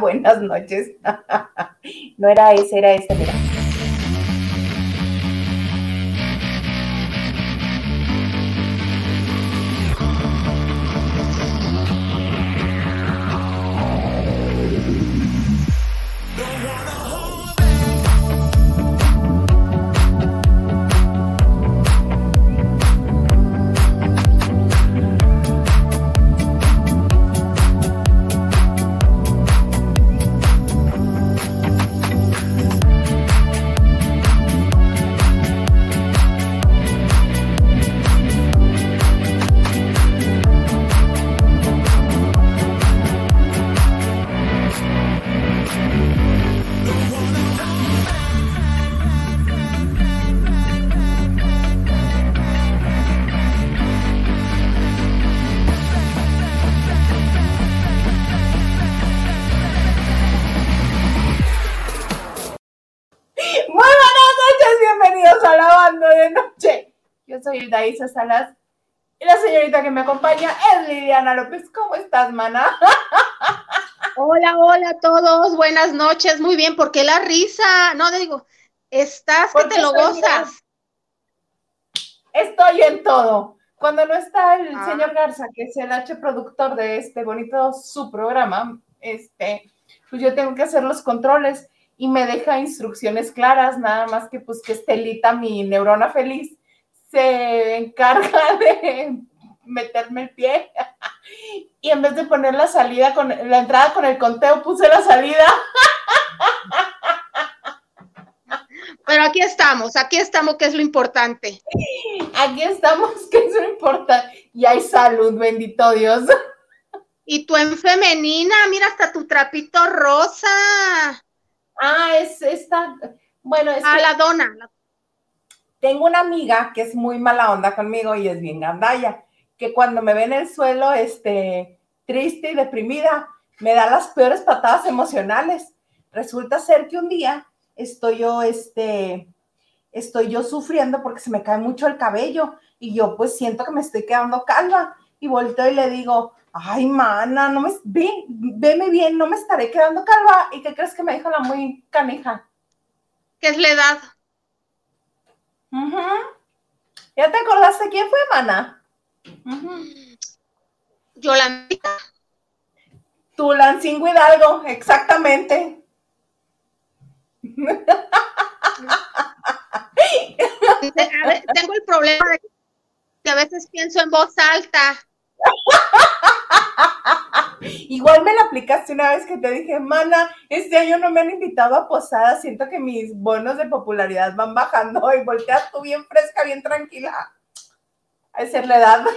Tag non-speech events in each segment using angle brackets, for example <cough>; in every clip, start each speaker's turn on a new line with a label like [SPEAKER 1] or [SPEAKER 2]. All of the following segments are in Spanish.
[SPEAKER 1] Buenas noches. <laughs> no era ese, era este, mira. Salas y la señorita que me acompaña es Liliana López. ¿Cómo estás, mana? <laughs>
[SPEAKER 2] Hola, hola a todos, buenas noches, muy bien, ¿por qué la risa? No, digo, estás que te lo gozas.
[SPEAKER 1] Estoy en todo. Cuando no está el ah. señor Garza, que es el H productor de este bonito su programa, este, pues yo tengo que hacer los controles y me deja instrucciones claras, nada más que pues que Estelita, mi neurona feliz, se encarga <laughs> de meterme el pie y en vez de poner la salida con la entrada con el conteo puse la salida.
[SPEAKER 2] Pero aquí estamos, aquí estamos, que es lo importante.
[SPEAKER 1] Aquí estamos, que es lo importante. Y hay salud, bendito Dios.
[SPEAKER 2] Y tú en femenina, mira hasta tu trapito rosa.
[SPEAKER 1] Ah, es esta, bueno, es
[SPEAKER 2] ah, la dona, la
[SPEAKER 1] tengo una amiga que es muy mala onda conmigo y es bien gandalla, que cuando me ve en el suelo, este, triste y deprimida, me da las peores patadas emocionales. Resulta ser que un día estoy yo, este, estoy yo sufriendo porque se me cae mucho el cabello y yo pues siento que me estoy quedando calva y volteo y le digo, ay, mana, no me, ve, veme bien, no me estaré quedando calva. ¿Y qué crees que me dijo la muy canija?
[SPEAKER 2] ¿Qué es la edad?
[SPEAKER 1] ¿Ya te acordaste quién fue, mana?
[SPEAKER 2] Yolandita.
[SPEAKER 1] Tulancingo Hidalgo, exactamente.
[SPEAKER 2] tengo el problema de que a veces pienso en voz alta. <laughs>
[SPEAKER 1] Igual me la aplicaste una vez que te dije, mana, este año no me han invitado a posadas, siento que mis bonos de popularidad van bajando <laughs> y volteas tú bien fresca, bien tranquila. A ser la edad. <laughs>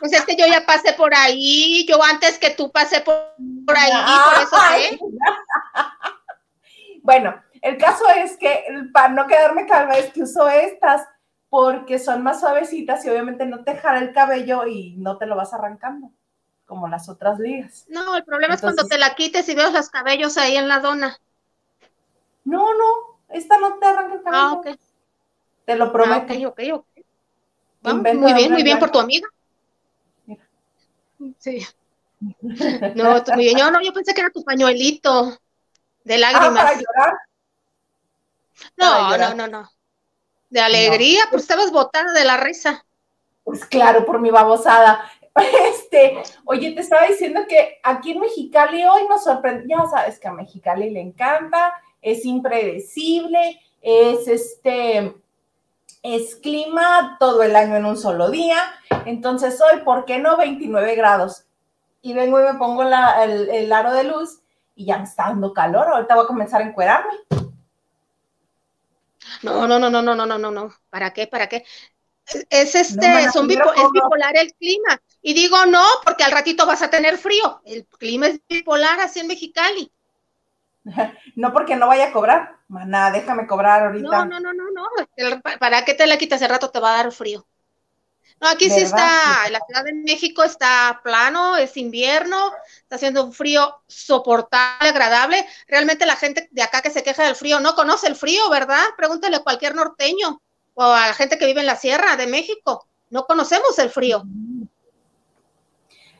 [SPEAKER 2] Pues es que yo ya pasé por ahí, yo antes que tú pasé por, ahí, por eso sé. <laughs>
[SPEAKER 1] Bueno, el caso es que para no quedarme calma es que uso estas porque son más suavecitas y obviamente no te jala el cabello y no te lo vas arrancando, como las otras ligas.
[SPEAKER 2] No, el problema es cuando te la quites y ves los cabellos ahí en la dona.
[SPEAKER 1] No, no, esta no te arranca el cabello. Ah, ok. Te lo prometo.
[SPEAKER 2] Ah, ok, ok, ok. muy bien, muy bien por tu amiga. Mira. Sí. <laughs> No, muy bien. Yo, no, yo pensé que era tu pañuelito de ah, lágrimas.
[SPEAKER 1] ¿para llorar?
[SPEAKER 2] No, no, no, no. De alegría, pues estabas botada de la risa.
[SPEAKER 1] Pues claro, por mi babosada. <laughs> Este, oye, te estaba diciendo que aquí en Mexicali hoy nos sorprendió, ya sabes que a Mexicali le encanta, es impredecible, es este, es clima todo el año en un solo día. Entonces hoy, ¿por qué no 29 grados? Y vengo y me pongo el, el aro de luz y ya me está dando calor. Ahorita voy a comenzar a encuerarme.
[SPEAKER 2] No, no, no, no, no, no, no, no, no. ¿Para qué? ¿Para qué? Es este, son es bipolar el clima. Y digo no, porque al ratito vas a tener frío. El clima es bipolar así en Mexicali. <laughs>
[SPEAKER 1] No porque no vaya a cobrar. Maná, déjame cobrar ahorita.
[SPEAKER 2] No, no, no, no, no. ¿Para qué te la quitas? Hace rato te va a dar frío. No, aquí sí está, en la Ciudad de México está plano, es invierno, está haciendo un frío soportable, agradable. Realmente la gente de acá que se queja del frío no conoce el frío, ¿verdad? Pregúntale a cualquier norteño o a la gente que vive en la Sierra de México. No conocemos el frío.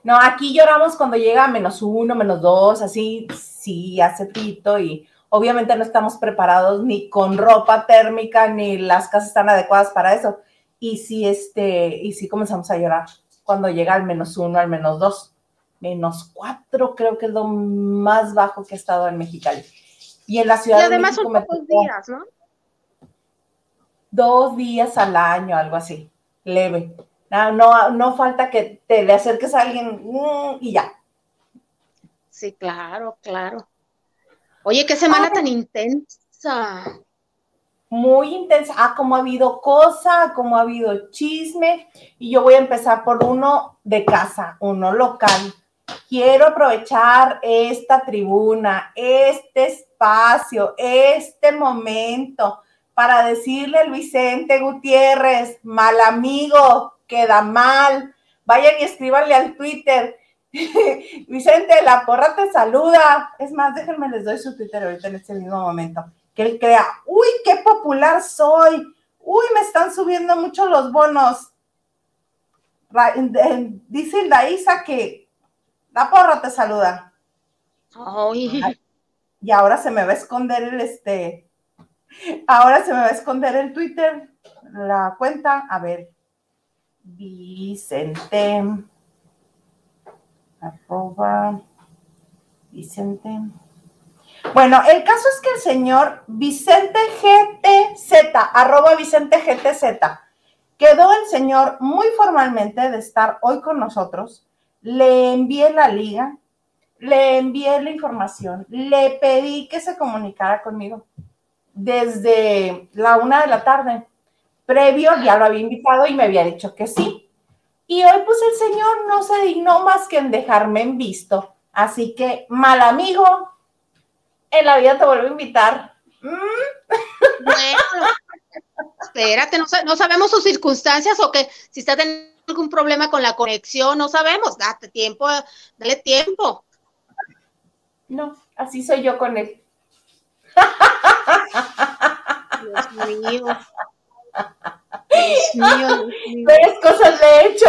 [SPEAKER 1] No, aquí lloramos cuando llega a menos uno, menos dos, así, sí, hace pito y obviamente no estamos preparados ni con ropa térmica, ni las casas están adecuadas para eso. Y sí, este, y sí comenzamos a llorar cuando llega al menos uno, al menos dos. Menos cuatro creo que es lo más bajo que he estado en Mexicali. Y en la ciudad
[SPEAKER 2] y además de México son pocos días, ¿no?
[SPEAKER 1] Dos días al año, algo así, leve. No, no, no falta que te le acerques a alguien mm, y ya.
[SPEAKER 2] Sí, claro, claro. Oye, qué semana tan intensa.
[SPEAKER 1] Muy intensa. Ah, como ha habido cosa, como ha habido chisme. Y yo voy a empezar por uno de casa, uno local. Quiero aprovechar esta tribuna, este espacio, este momento para decirle al Vicente Gutiérrez, mal amigo, queda mal. Vayan y escríbanle al Twitter. <laughs> Vicente, la porra te saluda. Es más, déjenme les doy su Twitter ahorita en este mismo momento. Que él crea, uy, qué popular soy. Uy, me están subiendo mucho los bonos. Dice Daisa que la porra te saluda.
[SPEAKER 2] Ay.
[SPEAKER 1] Y ahora se me va a esconder el este. Ahora se me va a esconder el Twitter, la cuenta. A ver, Vicente, arroba Vicente. Bueno, el caso es que el señor Vicente GTZ, arroba Vicente GTZ, quedó el señor muy formalmente de estar hoy con nosotros. Le envié la liga, le envié la información, le pedí que se comunicara conmigo desde la una de la tarde previo ya lo había invitado y me había dicho que sí. Y hoy pues el señor no se dignó más que en dejarme en visto. Así que, mal amigo, en la vida te vuelvo a invitar.
[SPEAKER 2] ¿Mm? Bueno, espérate, no, sabemos sus circunstancias o que si está teniendo algún problema con la conexión, no sabemos. Date tiempo, dale tiempo.
[SPEAKER 1] No, así soy yo con él.
[SPEAKER 2] Dios mío. <laughs>
[SPEAKER 1] Varias cosas le he hecho.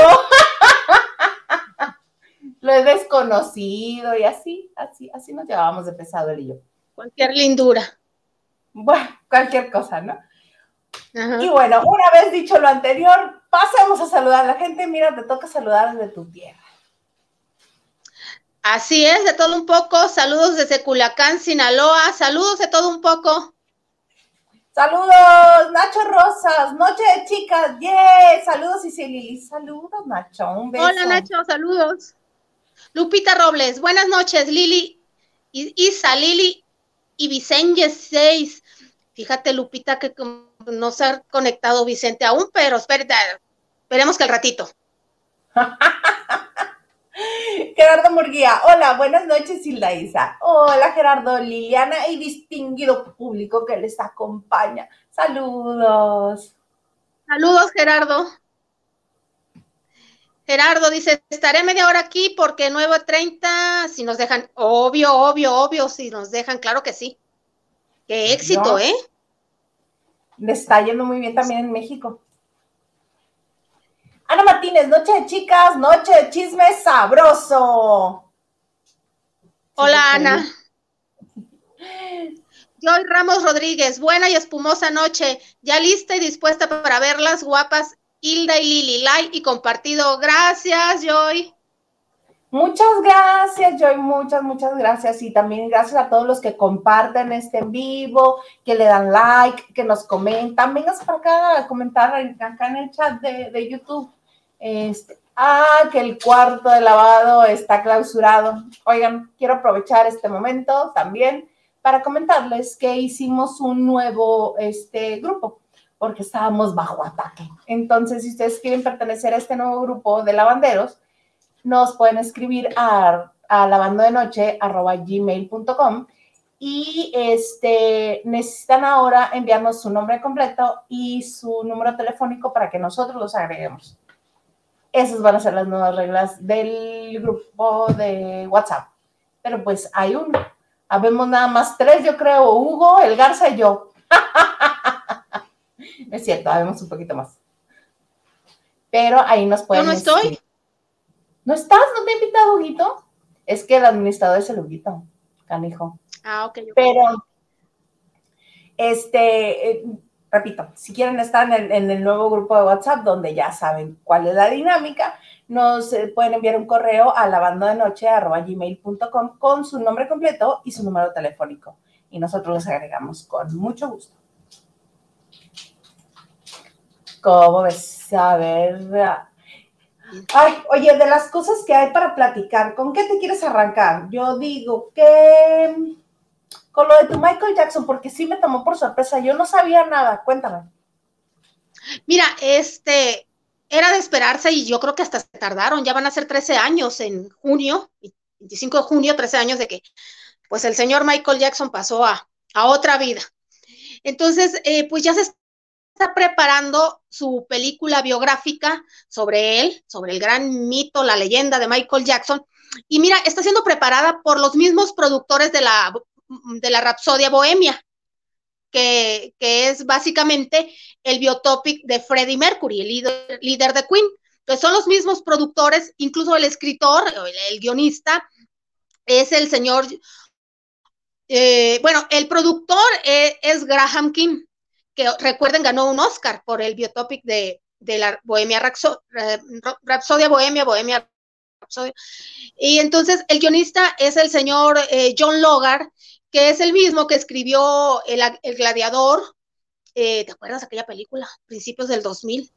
[SPEAKER 1] Lo he desconocido y así, así, así nos llevábamos de pesado él y yo.
[SPEAKER 2] Cualquier lindura.
[SPEAKER 1] Bueno, cualquier cosa, ¿no? Y bueno, una vez dicho lo anterior, pasemos a saludar a la gente. Mira, te toca saludar desde tu tierra.
[SPEAKER 2] Así es, de todo un poco. Saludos desde Culacán, Sinaloa. Saludos de todo un poco.
[SPEAKER 1] Saludos, Nacho Rosas, noche de chicas, yeah, saludos y Lili, saludos Nacho, un beso.
[SPEAKER 2] Hola Nacho, saludos. Lupita Robles, buenas noches, Lili, Isa, Lili y Vicente 6. Fíjate Lupita que no se ha conectado Vicente aún, pero espérate, esperemos que al ratito. <laughs>
[SPEAKER 1] Gerardo Murguía, hola, buenas noches, Hilda Isa. Hola, Gerardo, Liliana y distinguido público que les acompaña. Saludos.
[SPEAKER 2] Saludos, Gerardo. Gerardo dice, estaré media hora aquí porque 9.30, si nos dejan, obvio, obvio, obvio, si nos dejan, claro que sí. Qué éxito, ¿eh?
[SPEAKER 1] Le está yendo muy bien también en México. Ana Martínez, noche de chicas, noche de chisme sabroso.
[SPEAKER 2] Hola, Ana. Joy Ramos Rodríguez, buena y espumosa noche. Ya lista y dispuesta para verlas guapas Hilda y Lili, like y compartido. Gracias, Joy.
[SPEAKER 1] Muchas gracias, Joy, muchas, muchas gracias. Y también gracias a todos los que comparten este en vivo, que le dan like, que nos comentan. Vengas para acá a comentar acá en el chat de, YouTube. Este, ah, que el cuarto de lavado está clausurado. Oigan, quiero aprovechar este momento también para comentarles que hicimos un nuevo este, grupo porque estábamos bajo ataque. Entonces, si ustedes quieren pertenecer a este nuevo grupo de lavanderos, nos pueden escribir a, a lavandodenoche.gmail.com y este, necesitan ahora enviarnos su nombre completo y su número telefónico para que nosotros los agreguemos. Esas van a ser las nuevas reglas del grupo de WhatsApp. Pero pues hay uno. Habemos nada más tres, yo creo, Hugo, el Garza y yo. <laughs> <laughs> es cierto, habemos un poquito más. Pero ahí nos pueden.
[SPEAKER 2] ¿Yo no estoy?
[SPEAKER 1] ¿No estás? ¿No te ha invitado Huguito? Es que el administrador es el Huguito, canijo.
[SPEAKER 2] Ah, ok.
[SPEAKER 1] Pero, este, eh, repito, si quieren estar en el, nuevo grupo de WhatsApp, donde ya saben cuál es la dinámica, nos eh, pueden enviar un correo a lavandodenoche.gmail.com con su nombre completo y su número telefónico. Y nosotros los agregamos con mucho gusto. ¿Cómo ves? A ver. Ay, oye, de las cosas que hay para platicar, ¿con qué te quieres arrancar? Yo digo que con lo de tu Michael Jackson, porque sí me tomó por sorpresa, yo no sabía nada, cuéntame.
[SPEAKER 2] Mira, este, era de esperarse y yo creo que hasta se tardaron, ya van a ser 13 años en junio, 25 de junio, 13 años de que pues el señor Michael Jackson pasó a, a otra vida. Entonces, eh, pues ya se está preparando su película biográfica sobre él, sobre el gran mito, la leyenda de Michael Jackson. Y mira, está siendo preparada por los mismos productores de la de la Rapsodia Bohemia, que, es básicamente el biotopic de Freddie Mercury, el líder, de Queen. Entonces son los mismos productores, incluso el escritor, el, guionista, es el señor, eh, bueno, el productor es, es, Graham King, que recuerden ganó un Oscar por el biotopic de, la Bohemia Rapsodia Bohemia, Bohemia Rapsodia. Y entonces el guionista es el señor eh, John Logar, que es el mismo que escribió El, Gladiador. Eh, ¿Te acuerdas de aquella película? Principios del 2000.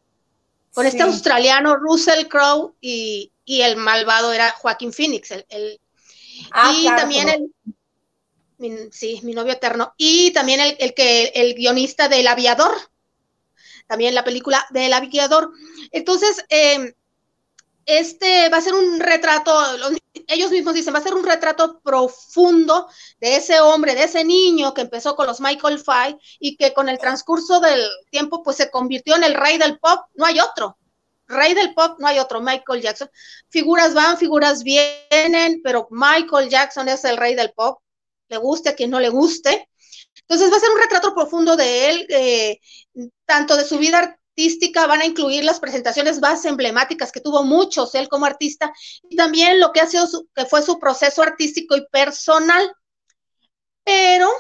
[SPEAKER 2] Con este australiano Russell Crowe y, el malvado era Joaquín Phoenix. El, ah, y también el. Sí, mi novio eterno. Y también el, que, el guionista del Aviador. También la película del Aviador. Entonces, eh, este va a ser un retrato, ellos mismos dicen, va a ser un retrato profundo de ese hombre, de ese niño que empezó con los Michael Five y que con el transcurso del tiempo pues se convirtió en el rey del pop, no hay otro. Rey del pop, no hay otro, Michael Jackson. Figuras van, figuras vienen, pero Michael Jackson es el rey del pop, le guste a quien no le guste. Entonces va a ser un retrato profundo de él, eh, tanto de su vida artística van a incluir las presentaciones más emblemáticas que tuvo muchos él como artista y también lo que ha sido su, que fue su proceso artístico y personal. Pero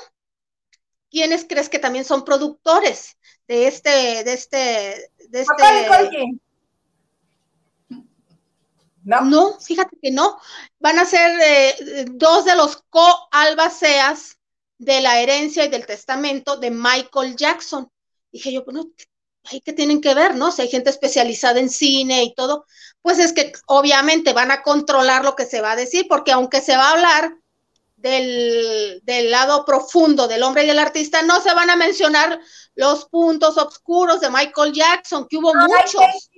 [SPEAKER 2] ¿quiénes crees que también son productores de este de este de este no. no, fíjate que no. Van a ser eh, dos de los co-albaceas de la herencia y del testamento de Michael Jackson. Dije yo, no, hay que tienen que ver, ¿no? Si hay gente especializada en cine y todo, pues es que obviamente van a controlar lo que se va a decir, porque aunque se va a hablar del, del lado profundo del hombre y del artista, no se van a mencionar los puntos oscuros de Michael Jackson, que hubo muchos.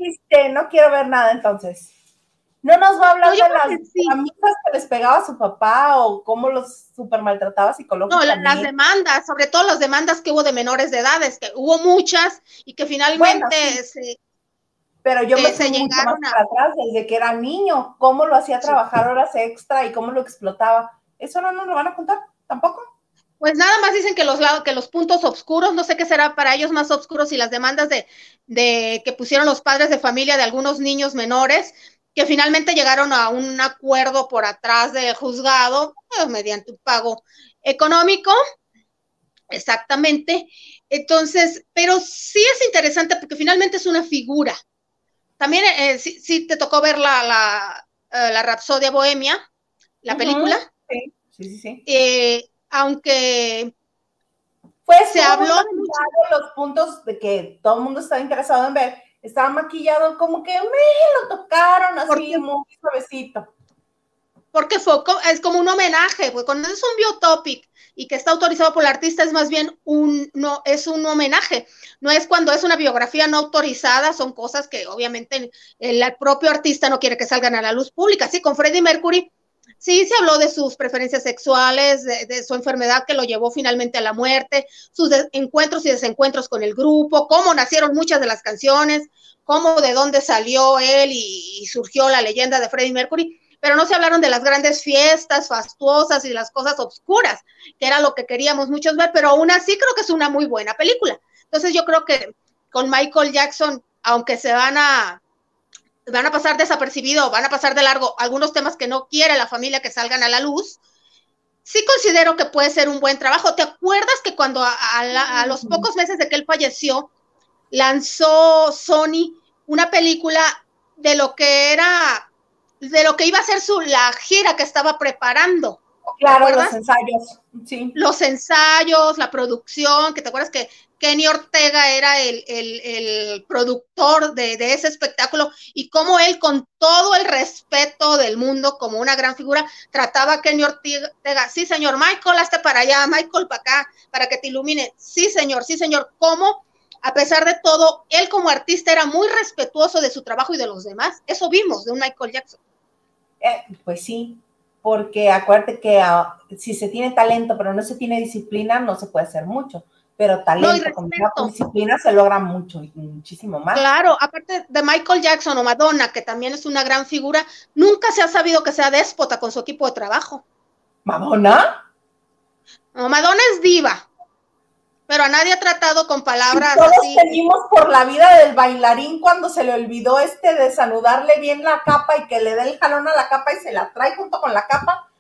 [SPEAKER 1] No quiero ver nada entonces. No nos va a hablar de las amigas que les pegaba a su papá o cómo los super maltrataba psicológicamente.
[SPEAKER 2] No, las demandas, sobre todo las demandas que hubo de menores de edades, que hubo muchas y que finalmente se,
[SPEAKER 1] pero yo me se llegaron más para atrás desde que era niño, cómo lo hacía trabajar horas extra y cómo lo explotaba. Eso no nos lo van a contar tampoco.
[SPEAKER 2] Pues nada más dicen que los que los puntos oscuros, no sé qué será para ellos más oscuros y las demandas de, de que pusieron los padres de familia de algunos niños menores, que finalmente llegaron a un acuerdo por atrás del juzgado pues, mediante un pago económico. Exactamente. Entonces, pero sí es interesante porque finalmente es una figura. También eh, sí, te tocó ver la, la, eh, la Rapsodia Bohemia, la película.
[SPEAKER 1] Sí, sí, sí.
[SPEAKER 2] Eh, aunque
[SPEAKER 1] pues se habló los puntos de que todo el mundo estaba interesado en ver estaba maquillado como que me lo tocaron así muy suavecito.
[SPEAKER 2] Porque fue, es como un homenaje, pues cuando es un biotopic y que está autorizado por el artista es más bien un, no, es un homenaje. No es cuando es una biografía no autorizada, son cosas que obviamente el, el propio artista no quiere que salgan a la luz pública. Sí, con Freddie Mercury Sí, se habló de sus preferencias sexuales, de, su enfermedad que lo llevó finalmente a la muerte, sus encuentros y desencuentros con el grupo, cómo nacieron muchas de las canciones, cómo de dónde salió él y, surgió la leyenda de Freddie Mercury, pero no se hablaron de las grandes fiestas fastuosas y las cosas oscuras, que era lo que queríamos muchos ver, pero aún así creo que es una muy buena película. Entonces yo creo que con Michael Jackson, aunque se van a van a pasar desapercibido, van a pasar de largo algunos temas que no quiere la familia que salgan a la luz, sí considero que puede ser un buen trabajo. ¿Te acuerdas que cuando a, los pocos meses de que él falleció, lanzó Sony una película de lo que era, de lo que iba a ser su, la gira que estaba preparando?
[SPEAKER 1] Claro, los ensayos, sí.
[SPEAKER 2] Los ensayos, la producción, que te acuerdas que Kenny Ortega era el, productor de, ese espectáculo y cómo él, con todo el respeto del mundo, como una gran figura, trataba a Kenny Ortega, sí señor, Michael, hasta para allá, Michael para acá, para que te ilumine, sí señor, sí señor, cómo a pesar de todo, él como artista era muy respetuoso de su trabajo y de los demás. Eso vimos de un Michael Jackson.
[SPEAKER 1] Eh, pues sí, porque acuérdate que ah, si se tiene talento pero no se tiene disciplina, no se puede hacer mucho pero talento con disciplina se logra mucho, muchísimo más.
[SPEAKER 2] Claro, aparte de Michael Jackson o Madonna, que también es una gran figura, nunca se ha sabido que sea déspota con su equipo de trabajo.
[SPEAKER 1] ¿Madonna?
[SPEAKER 2] No, Madonna es diva, pero a nadie ha tratado con palabras
[SPEAKER 1] todos venimos por la vida del bailarín cuando se le olvidó este desanudarle bien la capa y que le dé el jalón a la capa y se la trae junto con la capa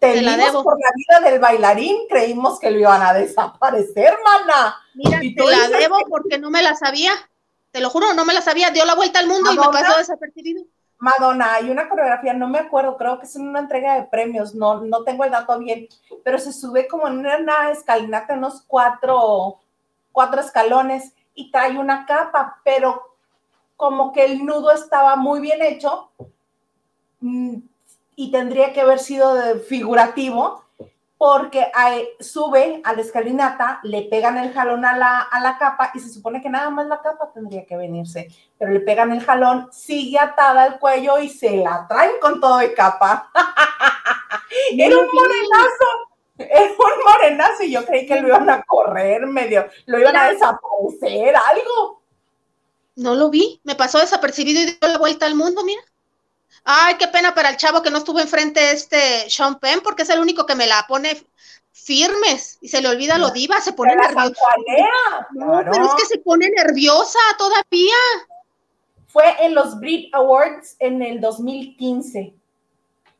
[SPEAKER 1] te la debo. por la vida del bailarín, creímos que lo iban a desaparecer, mana.
[SPEAKER 2] Mira, te la debo porque no me la sabía. Te lo juro, no me la sabía. Dio la vuelta al mundo y me pasó desapercibido.
[SPEAKER 1] Madonna, hay una coreografía, no me acuerdo, creo que es una entrega de premios, no, no tengo el dato bien, pero se sube como en una escalinata, unos cuatro, cuatro escalones y trae una capa, pero como que el nudo estaba muy bien hecho, mm, y tendría que haber sido figurativo porque sube a la escalinata, le pegan el jalón a la, a la capa y se supone que nada más la capa tendría que venirse, pero le pegan el jalón, sigue atada al cuello y se la traen con todo de capa. <laughs> Era un morenazo, era un morenazo y yo creí que lo iban a correr medio, lo iban a desaparecer, algo.
[SPEAKER 2] No lo vi, me pasó desapercibido y dio la vuelta al mundo, mira. Ay, qué pena para el chavo que no estuvo enfrente de este Sean Penn, porque es el único que me la pone firmes y se le olvida lo diva, se pone nerviosa. No, pero es que se pone nerviosa todavía.
[SPEAKER 1] Fue en los Brit Awards en el 2015.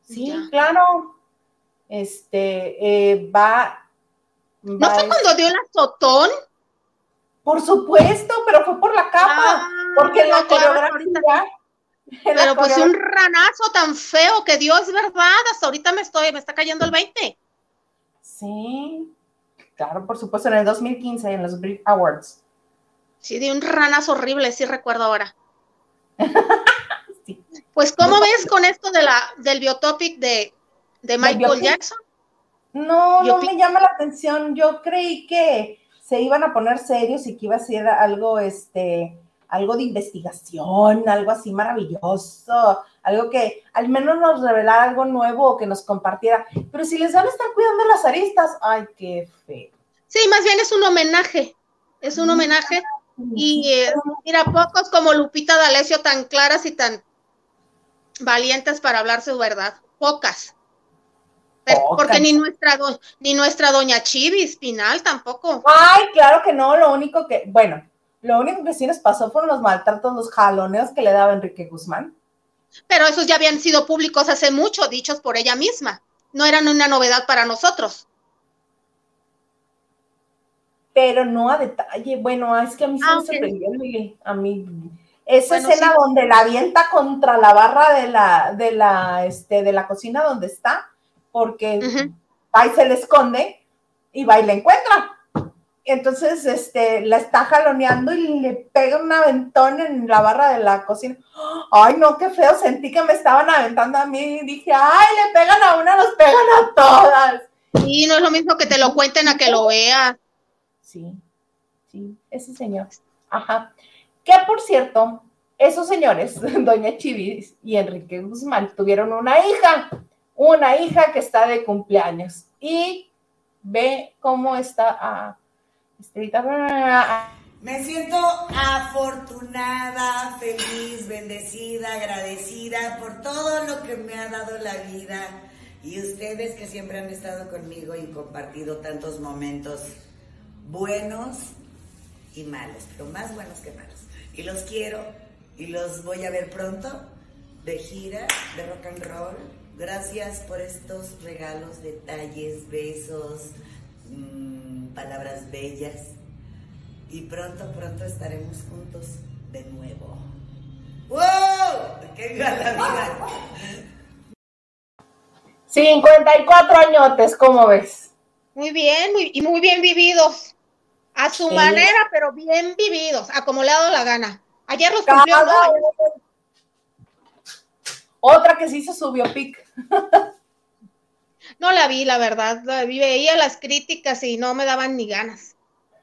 [SPEAKER 1] Sí, claro. Este eh, va,
[SPEAKER 2] ¿No fue cuando dio el azotón?
[SPEAKER 1] Por supuesto, pero fue por la capa, ah, porque la coreografía
[SPEAKER 2] pero pues un ranazo tan feo que Dios es verdad, hasta ahorita me estoy, me está cayendo el 20.
[SPEAKER 1] Sí, claro, por supuesto, en el 2015, en los Brit Awards.
[SPEAKER 2] Sí, de un ranazo horrible, sí recuerdo ahora. <laughs> Pues, ¿cómo ves con esto de la, del biotopic de, de Michael Jackson?
[SPEAKER 1] No, no me llama la atención. Yo creí que se iban a poner serios y que iba a ser algo, este, algo de investigación, algo así maravilloso, algo que al menos nos revelara algo nuevo o que nos compartiera. Pero si les van a estar cuidando las aristas, ay, qué feo.
[SPEAKER 2] Sí, más bien es un homenaje, es un homenaje. Y eh, mira, pocos como Lupita D'Alessio tan claras y tan valientes para hablar su verdad, pocas. Porque ni nuestra, ni nuestra doña Chivis Pinal tampoco.
[SPEAKER 1] Ay, claro que no, lo único que, bueno, lo único que sí nos pasó fueron los maltratos, los jaloneos que le daba Enrique Guzmán.
[SPEAKER 2] Pero esos ya habían sido públicos hace mucho, dichos por ella misma. No eran una novedad para nosotros.
[SPEAKER 1] Pero no a detalle. Bueno, es que a mí se me ah, sorprendió, A mí. Esa escena donde la avienta contra la barra de la, de la, este, de la cocina donde está, porque ahí se le esconde y va y la encuentra entonces este, la está jaloneando y le pega un aventón en la barra de la cocina. Ay, no, qué feo, sentí que me estaban aventando a mí y dije, ay, le pegan a una, nos pegan a todas.
[SPEAKER 2] Y no es lo mismo que te lo cuenten a que lo vea.
[SPEAKER 1] Sí, sí, ese señor. Ajá. Que por cierto, esos señores, <laughs> Doña Chivis y Enrique Guzmán, tuvieron una hija, una hija que está de cumpleaños. Y ve cómo está. Ah,
[SPEAKER 3] me siento afortunada, feliz, bendecida, agradecida por todo lo que me ha dado la vida y ustedes que siempre han estado conmigo y compartido tantos momentos buenos y malos, pero más buenos que malos. Y los quiero y los voy a ver pronto de gira, de rock and roll. Gracias por estos regalos, detalles, besos, mmm, palabras bellas. Y pronto, pronto estaremos juntos de nuevo. ¡Wow! ¡Qué la vida!
[SPEAKER 1] 54 añotes, ¿cómo ves?
[SPEAKER 2] Muy bien, muy, y muy bien vividos. A su manera, pero bien vividos, a como le ha dado la gana. Ayer los cumplió.
[SPEAKER 1] Otra que se hizo su biopic. <laughs>
[SPEAKER 2] no la vi, la verdad. La vi, veía las críticas y no me daban ni ganas.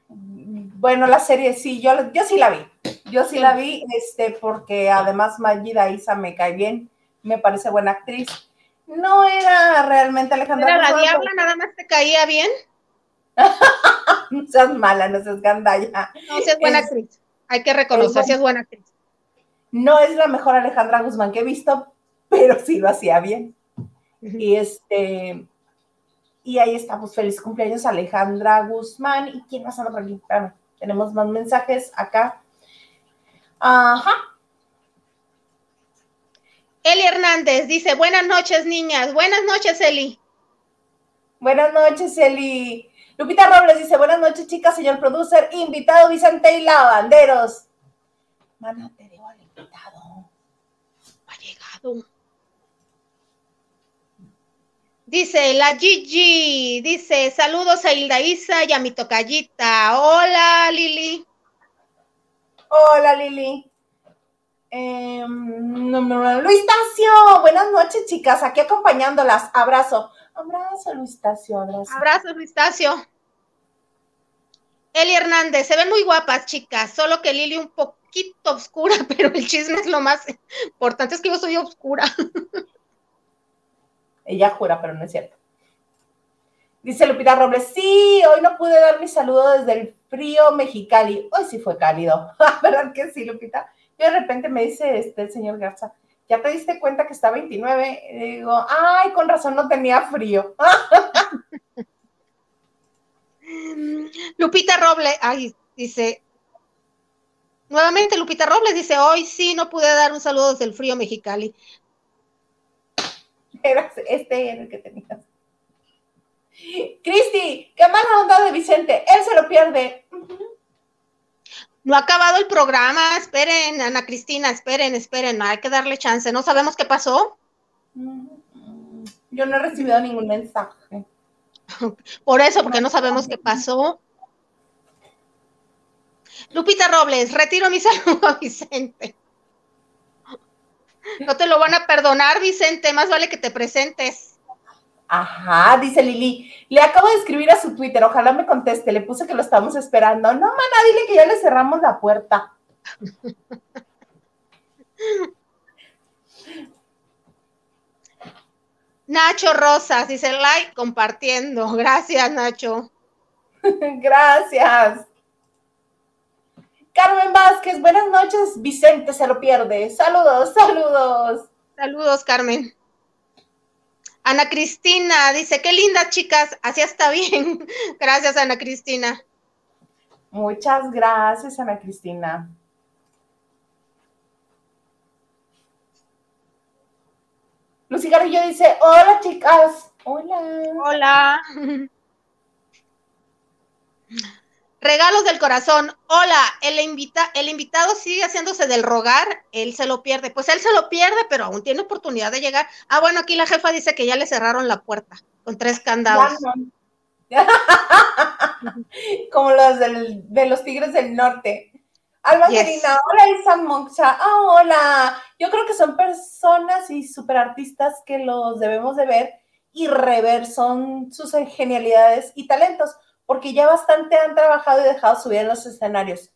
[SPEAKER 1] Bueno, la serie sí, yo, yo sí la vi. Yo sí, la vi, este, porque además Magida Isa me cae bien, me parece buena actriz. No era realmente Alejandra.
[SPEAKER 2] ¿Era la diabla nada más te caía bien? <laughs>
[SPEAKER 1] no seas mala, no seas gandalla.
[SPEAKER 2] No, seas buena actriz. Hay que reconocer si es buena actriz.
[SPEAKER 1] No es la mejor Alejandra Guzmán que he visto, pero sí lo hacía bien. Y este, y ahí estamos. Feliz cumpleaños, Alejandra Guzmán. ¿Y quién más anda por aquí? tenemos más mensajes acá. Ajá.
[SPEAKER 2] Eli Hernández dice: Buenas noches, niñas. Buenas noches, Eli.
[SPEAKER 1] Buenas noches, Eli. Lupita Robles dice: Buenas noches, chicas, señor producer. Invitado Vicente y Lavanderos. Mana, te digo al invitado.
[SPEAKER 2] Ha llegado. Dice la Gigi, dice saludos a Hilda Isa y a mi tocallita. Hola Lili.
[SPEAKER 1] Hola Lili. Eh, Luis Tacio, buenas noches chicas, aquí acompañándolas. Abrazo. Abrazo Luis Tacio, abrazo.
[SPEAKER 2] Abrazo Luis Tacio. Eli Hernández, se ven muy guapas chicas, solo que Lili un poquito oscura, <laughs> pero el chisme es lo más importante, es que yo soy oscura. <laughs>
[SPEAKER 1] Ella jura, pero no es cierto. Dice Lupita Robles, sí, hoy no pude dar mi saludo desde el frío Mexicali. Hoy sí fue cálido. <laughs> ¿Verdad que sí, Lupita? Y de repente me dice este señor Garza, ¿ya te diste cuenta que está 29? Y digo, ay, con razón no tenía frío. <laughs>
[SPEAKER 2] Lupita Robles, ay, dice, nuevamente Lupita Robles dice, hoy sí no pude dar un saludo desde el frío Mexicali.
[SPEAKER 1] Era, este era el que tenías. Cristi, qué mala onda de Vicente, él se lo pierde.
[SPEAKER 2] No ha acabado el programa, esperen, Ana Cristina, esperen, esperen, hay que darle chance, no sabemos qué pasó.
[SPEAKER 1] Yo no he recibido ningún mensaje. <laughs>
[SPEAKER 2] Por eso, porque no sabemos qué pasó. Lupita Robles, retiro mi <laughs> saludo a Vicente. No te lo van a perdonar, Vicente, más vale que te presentes.
[SPEAKER 1] Ajá, dice Lili. Le acabo de escribir a su Twitter, ojalá me conteste. Le puse que lo estamos esperando. No, mana, dile que ya le cerramos la puerta. <laughs>
[SPEAKER 2] Nacho Rosas dice like compartiendo. <laughs> Gracias, Nacho. <laughs>
[SPEAKER 1] Gracias. Carmen Vázquez, buenas noches. Vicente se lo pierde. Saludos, saludos.
[SPEAKER 2] Saludos, Carmen. Ana Cristina dice, qué linda, chicas, así está bien. <laughs> Gracias, Ana Cristina.
[SPEAKER 1] Muchas gracias, Ana Cristina. Lucy Garrillo dice, hola, chicas. Hola.
[SPEAKER 2] Hola. <laughs> Regalos del corazón. Hola, el, invita el invitado sigue haciéndose del rogar, él se lo pierde. Pues él se lo pierde, pero aún tiene oportunidad de llegar. Ah, bueno, aquí la jefa dice que ya le cerraron la puerta con tres candados. <laughs>
[SPEAKER 1] Como los de los Tigres del Norte. Alba hola Isa Moxa. Ah, hola. Yo creo que son personas y superartistas que los debemos de ver y rever. Son sus genialidades y talentos porque ya bastante han trabajado y dejado subir en los escenarios.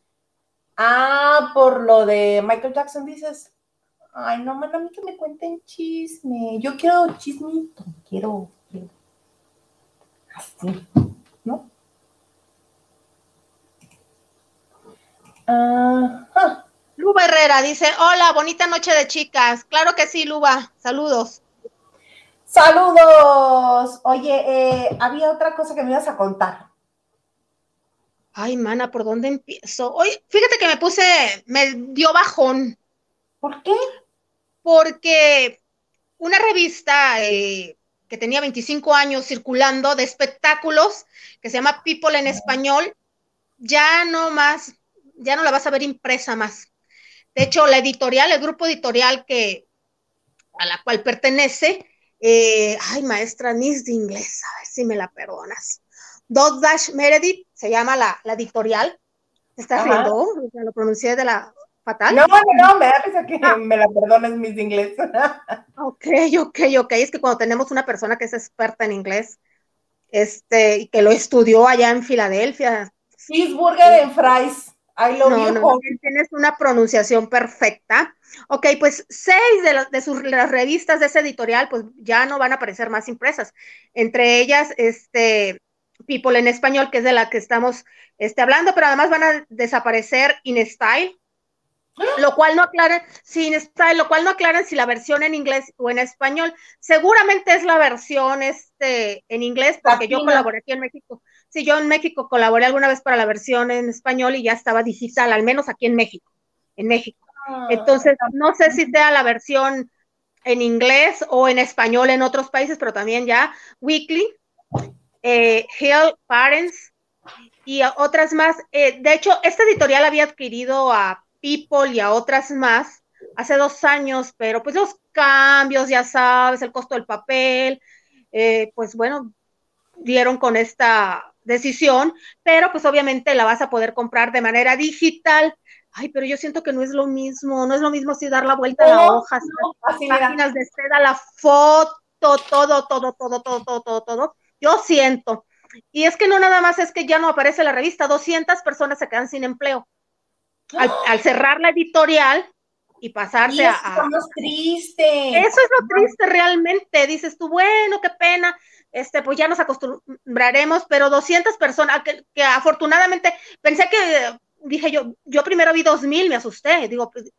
[SPEAKER 1] Ah, por lo de Michael Jackson dices. Ay, no, mano, a mí que me cuenten chisme. Yo quiero chismito, quiero, quiero. Así, ¿no?
[SPEAKER 2] Ajá. Luba Herrera dice, hola, bonita noche de chicas. Claro que sí, Luba. Saludos.
[SPEAKER 1] Saludos. Oye, eh, había otra cosa que me ibas a contar.
[SPEAKER 2] Ay, mana, ¿por dónde empiezo? Hoy, fíjate que me puse, me dio bajón.
[SPEAKER 1] ¿Por qué?
[SPEAKER 2] Porque una revista eh, que tenía 25 años circulando de espectáculos, que se llama People en Español, ya no más, ya no la vas a ver impresa más. De hecho, la editorial, el grupo editorial que a la cual pertenece, eh, ay, maestra Nis de inglés, a ver si me la perdonas. Dot Dash Meredith se llama la, editorial. ¿Estás riendo? Lo pronuncié de la fatal.
[SPEAKER 1] No, no, me da que ah. me la perdones mis inglés. <laughs>
[SPEAKER 2] ok, ok, ok. Es que cuando tenemos una persona que es experta en inglés, este, y que lo estudió allá en Filadelfia.
[SPEAKER 1] Cheeseburger en fries. I love no, no,
[SPEAKER 2] tienes una pronunciación perfecta. Ok, pues seis de, de sus las revistas de ese editorial, pues ya no van a aparecer más impresas. Entre ellas, este, People en español, que es de la que estamos este, hablando, pero además van a desaparecer In Style, lo cual no aclaran, sin Style, lo cual no aclaran si la versión en inglés o en español. Seguramente es la versión este, en inglés, porque yo colaboré aquí en México. Sí, yo en México colaboré alguna vez para la versión en español y ya estaba digital, al menos aquí en México, en México. Ah, Entonces, no sé si sea la versión en inglés o en español en otros países, pero también ya weekly, eh, Hill Parents y otras más. Eh, de hecho, esta editorial había adquirido a People y a otras más hace dos años, pero pues los cambios, ya sabes, el costo del papel, eh, pues bueno, dieron con esta decisión, pero pues obviamente la vas a poder comprar de manera digital. Ay, pero yo siento que no es lo mismo, no es lo mismo si dar la vuelta a la hoja, páginas de seda, la foto, todo, todo, todo, todo, todo, todo, todo. Yo siento. Y es que no nada más es que ya no aparece la revista, 200 personas se quedan sin empleo. Al, <gasps> cerrar la editorial y pasarse a...
[SPEAKER 1] Eso triste.
[SPEAKER 2] Eso es lo triste realmente. Dices tú, bueno, qué pena, este, pues ya nos acostumbraremos, pero 200 personas, que, que afortunadamente, pensé que, dije yo, yo primero vi 2000, me asusté, digo, pues,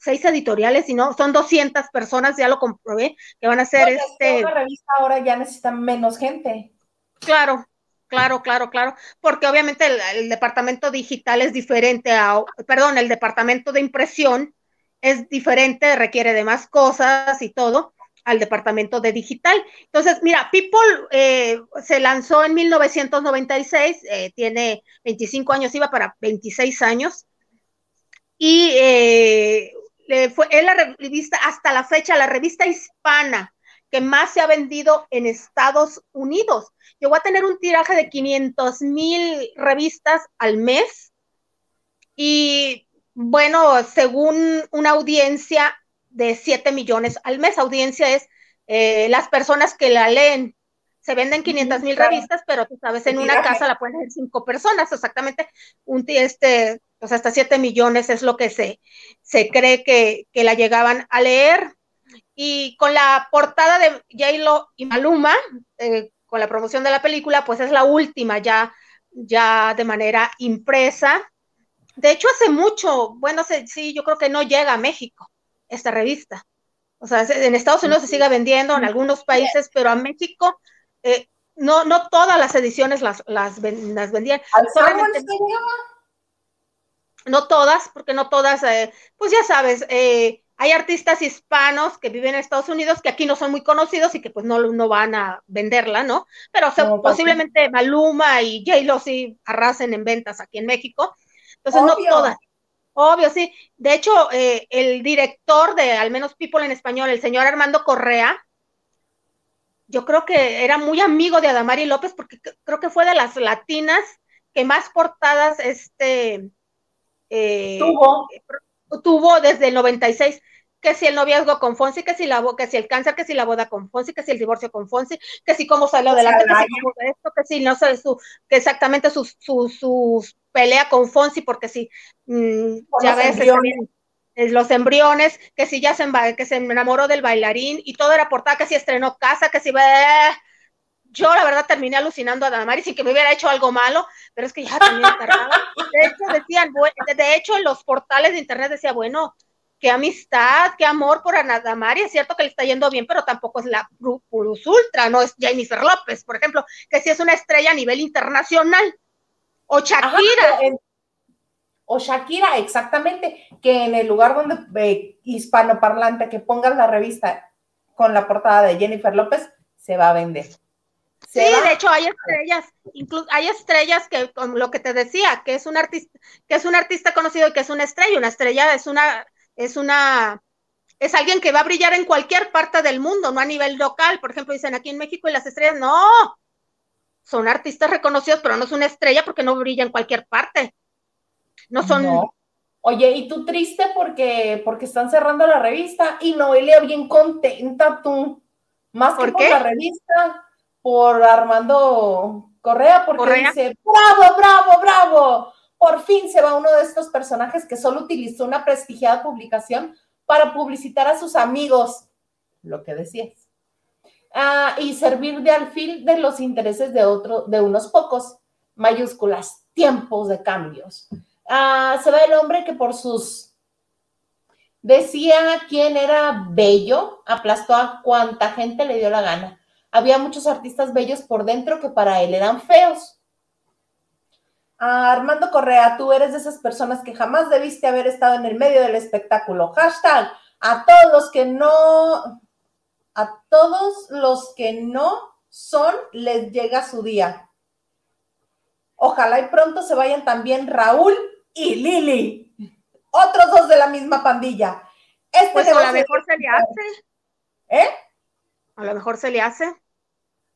[SPEAKER 2] seis editoriales y no, son 200 personas, ya lo comprobé, que van a ser este...
[SPEAKER 1] Una revista ahora ya necesita menos gente.
[SPEAKER 2] Claro, claro, claro, claro, porque obviamente el, departamento digital es diferente a, perdón, el departamento de impresión es diferente, requiere de más cosas y todo al departamento de digital. Entonces, mira, People eh, se lanzó en 1996, eh, tiene 25 años, iba para 26 años, y eh, fue, es la revista, hasta la fecha, la revista hispana que más se ha vendido en Estados Unidos. Llegó a tener un tiraje de 500 mil revistas al mes y bueno, según una audiencia de 7 millones al mes, audiencia es eh, las personas que la leen. Se venden 500 mil revistas, pero tú sabes, en una casa la pueden leer cinco personas, exactamente, un, este, pues hasta 7 millones es lo que se, se cree que, la llegaban a leer. Y con la portada de j y Maluma, eh, con la promoción de la película, pues es la última ya, ya de manera impresa. De hecho, hace mucho, bueno, sí, yo creo que no llega a México esta revista. O sea, en Estados Unidos se sigue vendiendo, en algunos países, pero a México eh, no, no todas las ediciones las, las, las vendían. Solamente, no todas, porque no todas, eh, pues ya sabes, eh, hay artistas hispanos que viven en Estados Unidos que aquí no son muy conocidos y que pues no, no van a venderla, ¿no? Pero posiblemente Maluma y J-Lo sí arrasen en ventas aquí en México. Entonces, no todas. Obvio, sí. De hecho, eh, el director de al menos People en español, el señor Armando Correa, yo creo que era muy amigo de Adamari López porque creo que fue de las latinas que más portadas este
[SPEAKER 1] eh, tuvo.
[SPEAKER 2] tuvo desde el 96 que si el noviazgo con Fonsi, que si la que si el cáncer, que si la boda con Fonsi, que si el divorcio con Fonsi, que si cómo salió adelante, que si esto, que si no sé su, que exactamente su, su, pelea con Fonsi, porque si mm, ya ves los embriones, que si ya se, que se enamoró del bailarín y todo era portada, que si estrenó casa, que si yo la verdad terminé alucinando a Damaris sin que me hubiera hecho algo malo, pero es que ya también tardaba. De hecho, decían, de hecho, en los portales de internet decía, bueno, qué amistad, qué amor por Ana Damaris, es cierto que le está yendo bien, pero tampoco es la Plus Ultra, no es Jennifer López, por ejemplo, que sí es una estrella a nivel internacional. O Shakira.
[SPEAKER 1] O Shakira, exactamente, que en el lugar donde eh, hispanoparlante que pongas la revista con la portada de Jennifer López, se va a vender.
[SPEAKER 2] sí, de hecho hay estrellas, incluso hay estrellas que, con lo que te decía, que es un artista, que es un artista conocido y que es una estrella, una estrella es una, es una, es alguien que va a brillar en cualquier parte del mundo, no a nivel local. Por ejemplo, dicen aquí en México y las estrellas, no, son artistas reconocidos, pero no es una estrella porque no brilla en cualquier parte. No son.
[SPEAKER 1] Oye, ¿y tú triste porque, porque están cerrando la revista? Y Noelia bien contenta tú. Más que por la revista, por Armando Correa, porque dice, bravo, bravo, bravo. Por fin se va uno de estos personajes que solo utilizó una prestigiada publicación para publicitar a sus amigos, lo que decías. Ah, y servir de alfil de los intereses de otro, de unos pocos, mayúsculas, tiempos de cambios. Ah, se ve el hombre que por sus decía quién era bello, aplastó a cuanta gente le dio la gana. Había muchos artistas bellos por dentro que para él eran feos. Ah, Armando Correa, tú eres de esas personas que jamás debiste haber estado en el medio del espectáculo. Hashtag a todos los que no, a todos los que no son, les llega su día. Ojalá y pronto se vayan también Raúl y Lili, otros dos de la misma pandilla.
[SPEAKER 2] Este pues a lo mejor se le hace.
[SPEAKER 1] ¿Eh?
[SPEAKER 2] A lo mejor se le hace.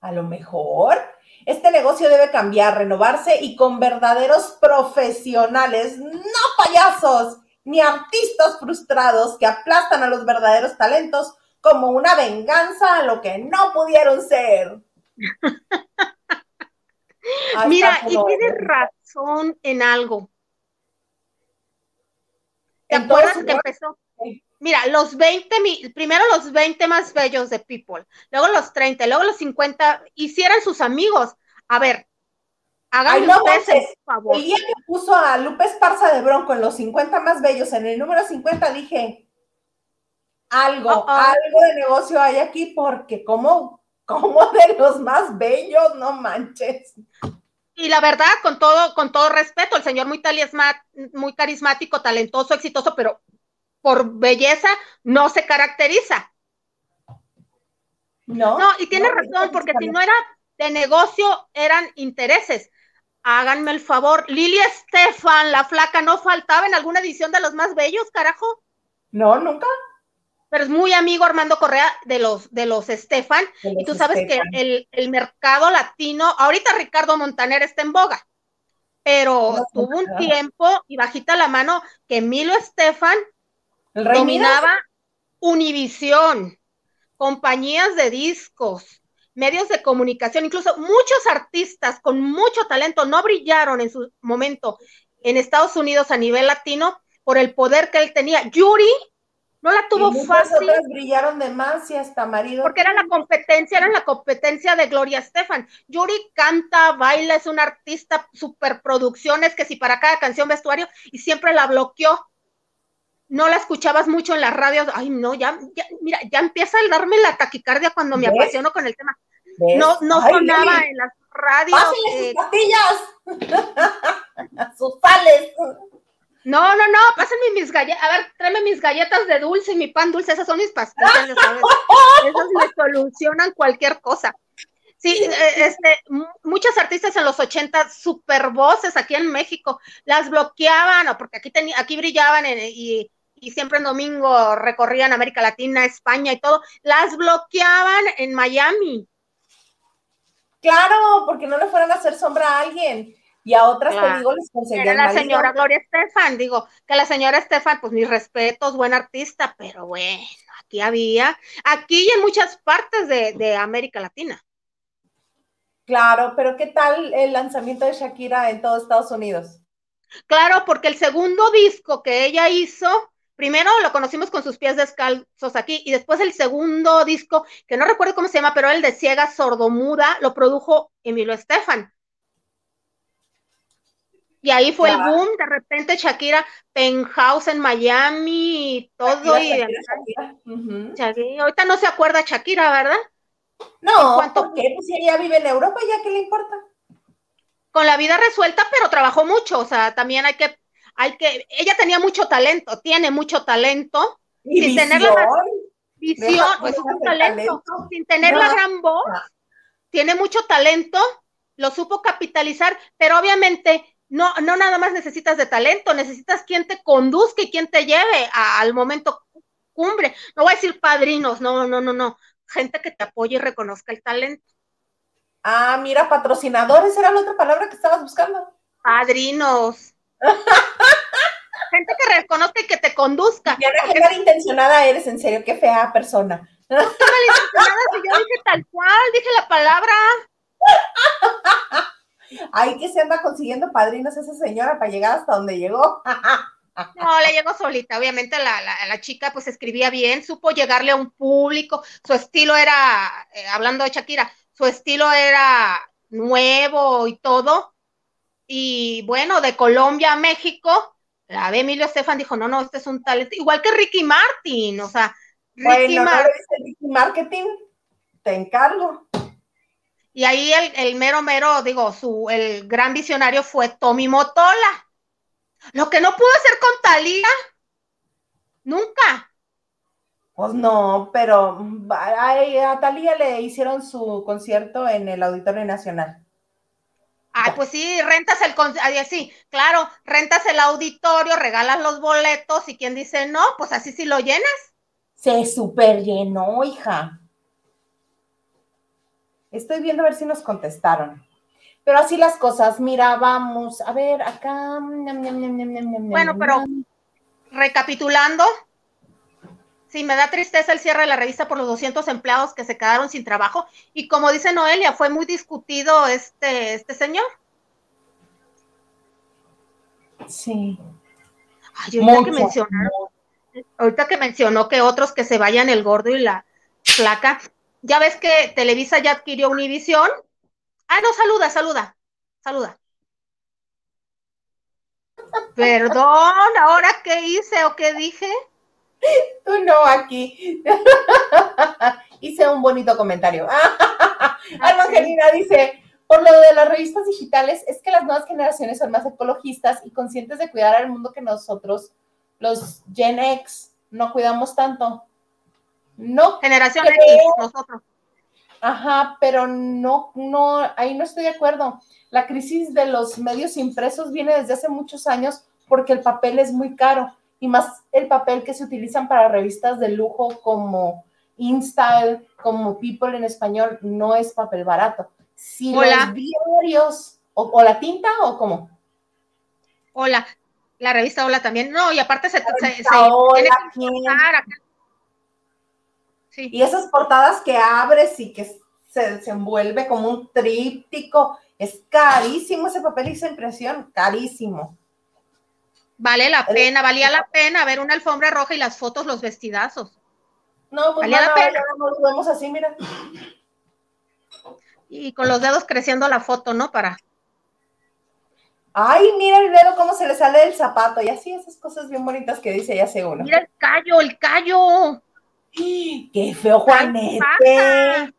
[SPEAKER 1] A lo mejor. Este negocio debe cambiar, renovarse y con verdaderos profesionales, no payasos, ni artistas frustrados que aplastan a los verdaderos talentos como una venganza a lo que no pudieron ser. <laughs>
[SPEAKER 2] Mira, y tienes razón en algo. ¿Te acuerdas que empezó? Mira, los 20, primero los 20 más bellos de People, luego los 30, luego los 50, hicieran sus amigos. A ver, hagan ustedes
[SPEAKER 1] favor. El día que puso a Lupe Esparza de Bronco en los 50 más bellos, en el número 50, dije, algo, algo de negocio hay aquí, porque como, como de los más bellos, no manches
[SPEAKER 2] y la verdad, con todo, con todo respeto, el señor muy, muy carismático, talentoso, exitoso, pero por belleza no se caracteriza. No. No, y tiene razón, porque si no era de negocio, eran intereses. Háganme el favor. Lili Estefan, la flaca, ¿no faltaba en alguna edición de los más bellos, carajo?
[SPEAKER 1] No, nunca
[SPEAKER 2] pero es muy amigo Armando Correa de los de los Estefan, y tú sabes que el, mercado latino, ahorita Ricardo Montaner está en boga, pero tuvo un tiempo, y bajita la mano, que Milo Estefan dominaba Univisión, compañías de discos, medios de comunicación, incluso muchos artistas con mucho talento no brillaron en su momento en Estados Unidos a nivel latino por el poder que él tenía. Yuri no la tuvo fácil.
[SPEAKER 1] Otras brillaron de más y hasta marido.
[SPEAKER 2] Porque era la competencia, era la competencia de Gloria Estefan. Yuri canta, baila, es una artista, superproducciones, que si para cada canción vestuario, y siempre la bloqueó. No la escuchabas mucho en las radios. Ay, no, ya, mira, ya empieza a darme la taquicardia cuando me apasiono con el tema. No, no sonaba en las radios.
[SPEAKER 1] Eh, sus pastillas! <laughs> sus sales.
[SPEAKER 2] No, no, no, pásenme mis galletas. A ver, tráeme mis galletas de dulce y mi pan dulce. Esas son mis pastillas. Esas me solucionan cualquier cosa. Sí, eh, este, muchos artistas en los 80, super voces aquí en México, las bloqueaban, porque aquí, aquí brillaban y, y siempre en domingo recorrían América Latina, España y todo, las bloqueaban en Miami.
[SPEAKER 1] Claro, porque no le fueran a hacer sombra a alguien y a otras te digo les conseguían
[SPEAKER 2] Era la señora Gloria Estefan, digo, que la señora Estefan, pues mis respetos, buen artista, pero bueno, aquí había, aquí y en muchas partes de, de América Latina.
[SPEAKER 1] Claro, pero ¿qué tal el lanzamiento de Shakira en todo Estados Unidos?
[SPEAKER 2] Claro, porque el segundo disco que ella hizo, primero lo conocimos con sus pies descalzos aquí, y después el segundo disco, que no recuerdo cómo se llama, pero el de Ciega Sordomuda, lo produjo Emilio Estefan. Y ahí fue el boom, de repente Shakira, Penthouse en Miami, y todo. y Shakira, Ahorita no se acuerda Shakira, ¿verdad?
[SPEAKER 1] No, ¿por qué? Pues si ella vive en Europa, ¿ya qué le importa?
[SPEAKER 2] Con la vida resuelta, pero trabajó mucho, o sea, también hay que, hay que, ella tenía mucho talento, tiene mucho talento,
[SPEAKER 1] Y
[SPEAKER 2] sin
[SPEAKER 1] visión.
[SPEAKER 2] tener la visión, es
[SPEAKER 1] déjate
[SPEAKER 2] un talento,
[SPEAKER 1] talento.
[SPEAKER 2] sin tener la gran voz,
[SPEAKER 1] No.
[SPEAKER 2] tiene mucho talento, lo supo capitalizar, pero obviamente no, no nada más necesitas de talento, necesitas quien te conduzca y quien te lleve a- al momento cumbre. No voy a decir padrinos, no, no, no, no. Gente que te apoye y reconozca el talento.
[SPEAKER 1] Ah, mira, patrocinadores era la otra palabra que estabas buscando.
[SPEAKER 2] Padrinos. Gente que reconozca y que te conduzca.
[SPEAKER 1] Diana, qué malintencionada eres, en serio, qué fea persona.
[SPEAKER 2] Qué malintencionada, si yo dije tal cual, dije la palabra.
[SPEAKER 1] Ay, que se anda consiguiendo padrinos esa señora para llegar hasta donde llegó. <laughs>
[SPEAKER 2] No, le llegó solita. Obviamente la, la, la chica pues escribía bien, supo llegarle a un público. Su estilo era, eh, hablando de Shakira, su estilo era nuevo y todo. Y bueno, de Colombia a México, la de Emilio Estefan dijo, no, no, este es un talento. Igual que Ricky Martin, o sea, Ricky
[SPEAKER 1] Bueno, ¿no
[SPEAKER 2] Martin.
[SPEAKER 1] le viste Ricky Marketing? Te encargo.
[SPEAKER 2] Y ahí el, el mero mero, digo, su, el gran visionario fue Tommy Motola. Lo que no pudo hacer con Talía, nunca.
[SPEAKER 1] Pues no, pero a Talía le hicieron su concierto en el Auditorio Nacional.
[SPEAKER 2] Ay, pues sí, rentas el, con- ay, sí, claro, rentas el auditorio, regalas los boletos y quien dice no, pues así sí lo llenas.
[SPEAKER 1] Se super llenó, hija. Estoy viendo a ver si nos contestaron. Pero así las cosas, mira, vamos, a ver, acá.
[SPEAKER 2] Bueno, pero-. Recapitulando, sí, me da tristeza el cierre de la revista por los 200 empleados que se quedaron sin trabajo y como dice Noelia, fue muy discutido este, este señor.
[SPEAKER 1] Sí.
[SPEAKER 2] Ay, ahorita que mencionaron, ahorita que mencionó que otros que se vayan el gordo y la flaca, ya ves que Televisa ya adquirió Univisión. Ah, no, saluda, saluda, saluda. Perdón, ahora qué hice o qué dije.
[SPEAKER 1] Tú no, aquí. <laughs> Hice un bonito comentario. <laughs> Alma Angelina dice, por lo de las revistas digitales, es que las nuevas generaciones son más ecologistas y conscientes de cuidar al mundo que nosotros, los Gen X, no cuidamos tanto. No,
[SPEAKER 2] Generación
[SPEAKER 1] Creo-
[SPEAKER 2] X, nosotros.
[SPEAKER 1] ajá, pero no, no, ahí no estoy de acuerdo. La crisis de los medios impresos viene desde hace muchos años porque el papel es muy caro y más el papel que se utilizan para revistas de lujo como InStyle, como People en español, no es papel barato. Si
[SPEAKER 2] Hola.
[SPEAKER 1] los diarios, o, o la tinta o cómo.
[SPEAKER 2] Hola, la revista Hola también. No, y aparte se, se, se
[SPEAKER 1] Hola,
[SPEAKER 2] tiene que. Sí.
[SPEAKER 1] Y esas portadas que abres y que se, se envuelve como un tríptico, es carísimo ese papel y esa impresión, carísimo.
[SPEAKER 2] Vale la
[SPEAKER 1] Eh,
[SPEAKER 2] pena, valía la pena ver una alfombra roja y las fotos, los vestidazos.
[SPEAKER 1] No, pues
[SPEAKER 2] Valía la pena.
[SPEAKER 1] nos vemos así, mira.
[SPEAKER 2] Y con los dedos creciendo la foto, ¿no? Para.
[SPEAKER 1] Ay, mira el dedo cómo se le sale del zapato y así esas cosas bien bonitas que dice ya uno.
[SPEAKER 2] Mira el callo, el callo.
[SPEAKER 1] ¡Qué feo, Juanete!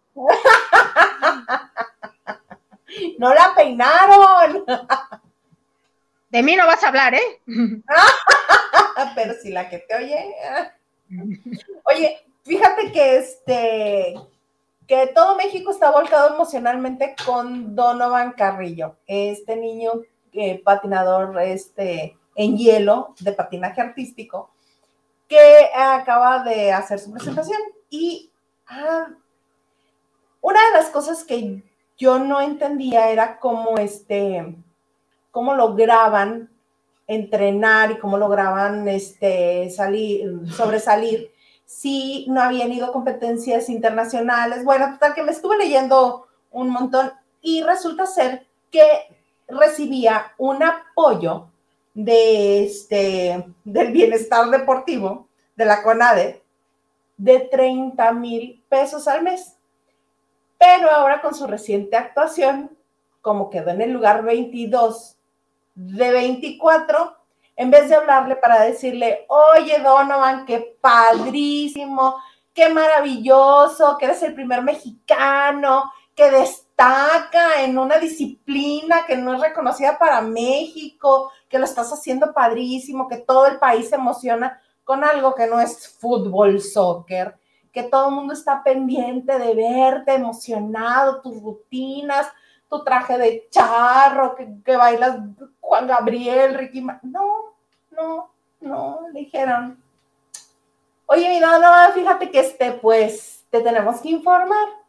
[SPEAKER 1] ¡No la peinaron!
[SPEAKER 2] De mí no vas a hablar, ¿eh? <laughs>
[SPEAKER 1] Pero si la que te oye. Oye, fíjate que este que todo México está volcado emocionalmente con Donovan Carrillo, este niño eh, patinador este, en hielo de patinaje artístico que acaba de hacer su presentación y ah, una de las cosas que yo no entendía era cómo este cómo lograban entrenar y cómo lograban este, salir, sobresalir si no habían ido competencias internacionales. Bueno, total que me estuve leyendo un montón y resulta ser que recibía un apoyo de este, del bienestar deportivo de la CONADE de 30 mil pesos al mes. Pero ahora con su reciente actuación, como quedó en el lugar 22 de 24, en vez de hablarle para decirle, oye Donovan, qué padrísimo, qué maravilloso, que eres el primer mexicano, que destaca en una disciplina que no es reconocida para México, que lo estás haciendo padrísimo, que todo el país se emociona con algo que no es fútbol, soccer, que todo el mundo está pendiente de verte emocionado, tus rutinas, tu traje de charro, que, bailas Juan Gabriel, Ricky. no, no, no, dijeron. Oye, mi no, fíjate que este, pues, te tenemos que informar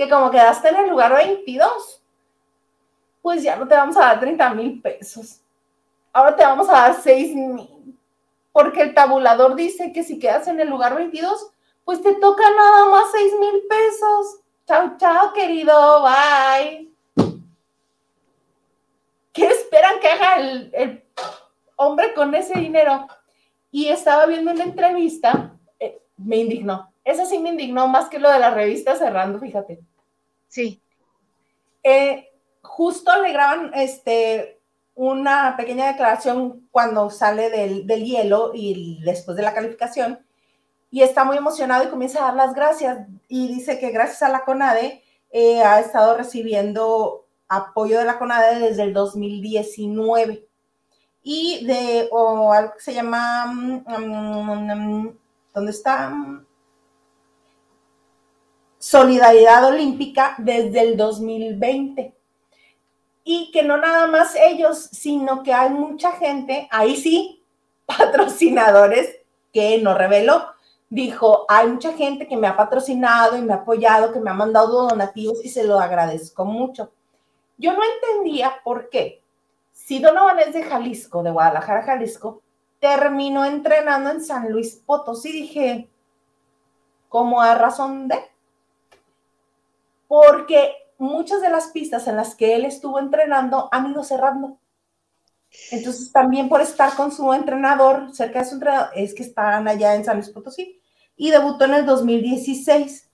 [SPEAKER 1] que como quedaste en el lugar 22, pues ya no te vamos a dar 30 mil pesos. Ahora te vamos a dar 6 mil. Porque el tabulador dice que si quedas en el lugar 22, pues te toca nada más 6 mil pesos. Chao, chao, querido. Bye. ¿Qué esperan que haga el, hombre con ese dinero? Y estaba viendo una entrevista, eh, me indignó. Eso sí me indignó más que lo de la revista cerrando, fíjate.
[SPEAKER 2] Sí.
[SPEAKER 1] Eh, justo le graban este, una pequeña declaración cuando sale del, hielo y después de la calificación y está muy emocionado y comienza a dar las gracias y dice que gracias a la CONADE eh, ha estado recibiendo apoyo de la CONADE desde el 2019 y de algo que se llama, mm, mm, mm, ¿dónde está? Solidaridad Olímpica desde el 2020. Y que no nada más ellos, sino que hay mucha gente, ahí sí, <laughs> patrocinadores, que no reveló, dijo, hay mucha gente que me ha patrocinado y me ha apoyado, que me ha mandado donativos y se lo agradezco mucho. Yo no entendía por qué. Si Donovan es de Jalisco, de Guadalajara, Jalisco, terminó entrenando en San Luis Potosí. Dije, ¿cómo a razón de? Porque muchas de las pistas en las que él estuvo entrenando han ido cerrando. Entonces, también por estar con su entrenador, cerca de su entrenador, es que están allá en San Luis Potosí. Y debutó en el 2016.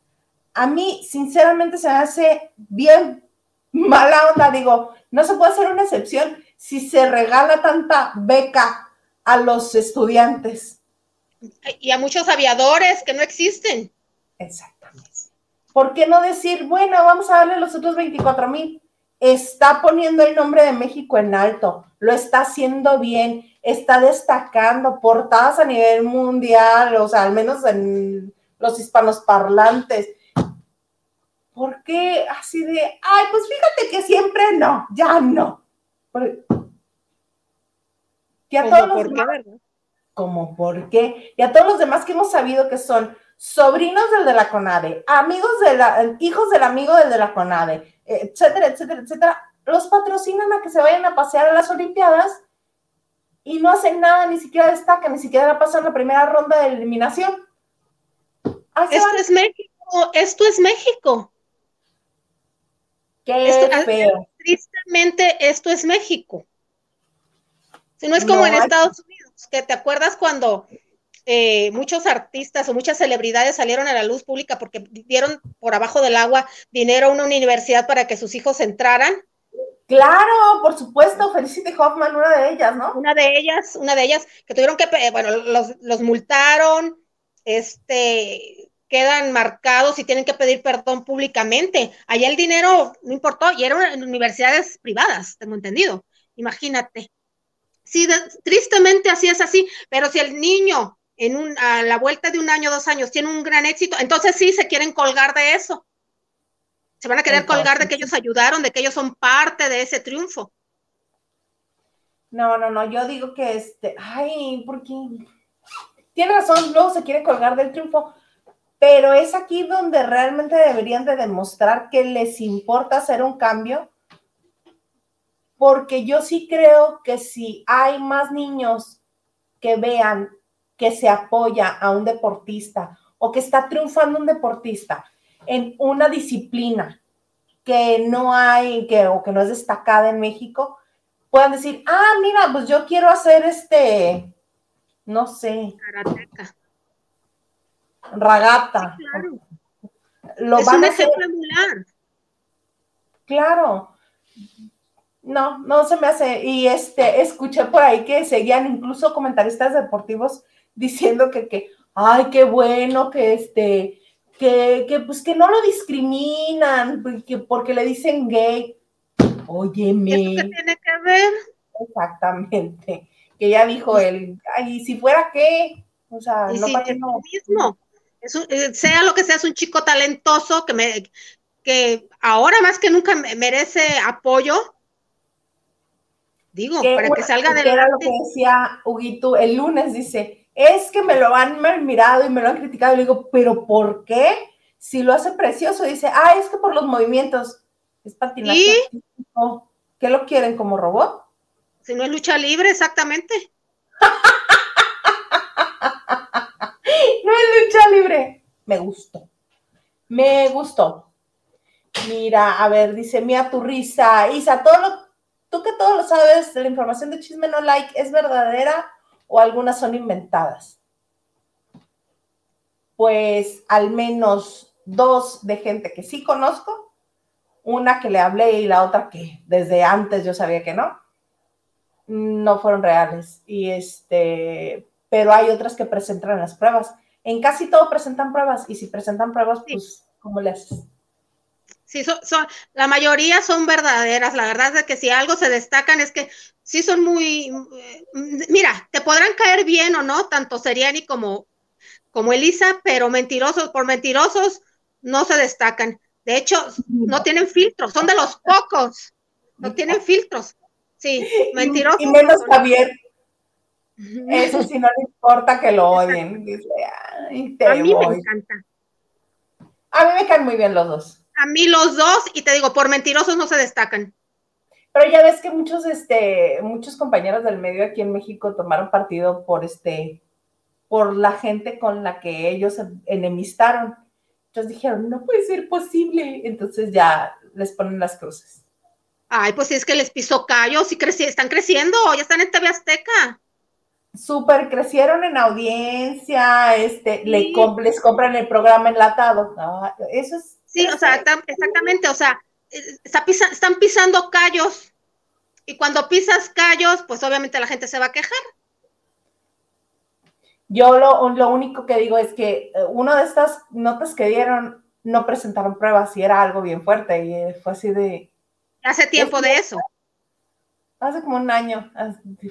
[SPEAKER 1] A mí, sinceramente, se me hace bien mala onda. Digo, no se puede hacer una excepción si se regala tanta beca a los estudiantes.
[SPEAKER 2] Y a muchos aviadores que no existen.
[SPEAKER 1] Exactamente. ¿Por qué no decir, bueno, vamos a darle los otros 24 mil? Está poniendo el nombre de México en alto, lo está haciendo bien, está destacando portadas a nivel mundial, o sea, al menos en los hispanos parlantes. ¿Por qué así de, ay, pues fíjate que siempre no, ya no? Y a todos los demás, ¿Cómo por qué? Y a todos los demás que hemos sabido que son sobrinos del de la CONADE, amigos de la, hijos del amigo del de la CONADE, etcétera, etcétera, etcétera, los patrocinan a que se vayan a pasear a las Olimpiadas y no hacen nada, ni siquiera destacan, ni siquiera pasan la primera ronda de eliminación.
[SPEAKER 2] Esto es México, esto es México.
[SPEAKER 1] Qué feo.
[SPEAKER 2] Tristemente, esto es México. Si no es como en Estados Unidos, que te acuerdas cuando eh, muchos artistas o muchas celebridades salieron a la luz pública porque dieron por abajo del agua dinero a una universidad para que sus hijos entraran.
[SPEAKER 1] Claro, por supuesto, Felicity Hoffman, una de ellas, ¿no?
[SPEAKER 2] Una de ellas, una de ellas que tuvieron que, bueno, los, los multaron, este, quedan marcados y tienen que pedir perdón públicamente. Allá el dinero no importó y eran universidades privadas, tengo entendido. Imagínate. Sí, tristemente así es así, pero si el niño en un, a la vuelta de un año, dos años, tiene un gran éxito, entonces sí se quieren colgar de eso. Se van a querer colgar de que ellos ayudaron, de que ellos son parte de ese triunfo.
[SPEAKER 1] No, no, no, yo digo que este, ay, porque tiene razón, luego se quiere colgar del triunfo, pero es aquí donde realmente deberían de demostrar que les importa hacer un cambio, porque yo sí creo que si hay más niños que vean que se apoya a un deportista o que está triunfando un deportista en una disciplina que no hay que, o que no es destacada en México, puedan decir, ah, mira, pues yo quiero hacer este, no sé, ragata. claro.
[SPEAKER 2] Lo es un ejemplo
[SPEAKER 1] Claro, no, no se me hace. Y este, escuché por ahí que seguían incluso comentaristas deportivos diciendo que, que, ay, qué bueno que este, que, que, pues que no lo discriminan, porque, porque le dicen gay. Óyeme.
[SPEAKER 2] ¿Eso qué tiene que ver?
[SPEAKER 1] Exactamente. Que ya dijo él, ay, si fuera qué, o sea, no para
[SPEAKER 2] es lo mismo. Eh, sea lo que sea, es un chico talentoso que me que ahora más que nunca merece apoyo. Digo, para que salga adelante.
[SPEAKER 1] Era lo que decía Huguito el lunes, dice, es que me lo han mirado y me lo han criticado. Y le digo, ¿pero por qué? Si lo hace precioso, dice, ah, es que por los movimientos. Es patinaje. ¿Y? ¿Qué lo quieren como robot?
[SPEAKER 2] Si no es lucha libre, exactamente. <laughs>
[SPEAKER 1] no es lucha libre. Me gustó. Me gustó. Mira, a ver, dice Mía tu risa. Isa, todo lo, tú que todo lo sabes, la información de Chisme No Like, ¿es verdadera o algunas son inventadas? Pues al menos dos de gente que sí conozco, una que le hablé y la otra que desde antes yo sabía que no, no fueron reales. Y este, pero hay otras que presentan las pruebas. En casi todo presentan pruebas y si presentan pruebas, pues, ¿cómo le haces?
[SPEAKER 2] Sí, la mayoría son verdaderas. La verdad es que si algo se destacan es que sí son muy, mm, mira, te podrán caer bien o no, tanto Seriani como, como Elisa, pero mentirosos por mentirosos no se destacan. De hecho, no tienen filtros, son de los pocos, no tienen filtros. Sí, mentirosos.
[SPEAKER 1] Y menos Javier. Eso sí no le importa que lo odien.
[SPEAKER 2] a mí me encanta.
[SPEAKER 1] A mí me caen muy bien los dos.
[SPEAKER 2] A mí los dos, y te digo, por mentirosos no se destacan.
[SPEAKER 1] Pero ya ves que muchos, este, muchos compañeros del medio aquí en México tomaron partido por este, por la gente con la que ellos enemistaron. Entonces dijeron, no puede ser posible. Entonces ya les ponen las cruces.
[SPEAKER 2] Ay, pues si es que les pisó callos y creci están creciendo, ya están en TV Azteca.
[SPEAKER 1] Súper crecieron en audiencia, este, le les compran el programa enlatado. Ah, eso es.
[SPEAKER 2] Sí, o sea, exactamente, o sea, están pisando callos y cuando pisas callos, pues obviamente la gente se va a quejar.
[SPEAKER 1] Yo lo, lo único que digo es que eh, una de estas notas que dieron no presentaron pruebas y era algo bien fuerte y fue así de...
[SPEAKER 2] Hace tiempo de eso.
[SPEAKER 1] Hace como un año,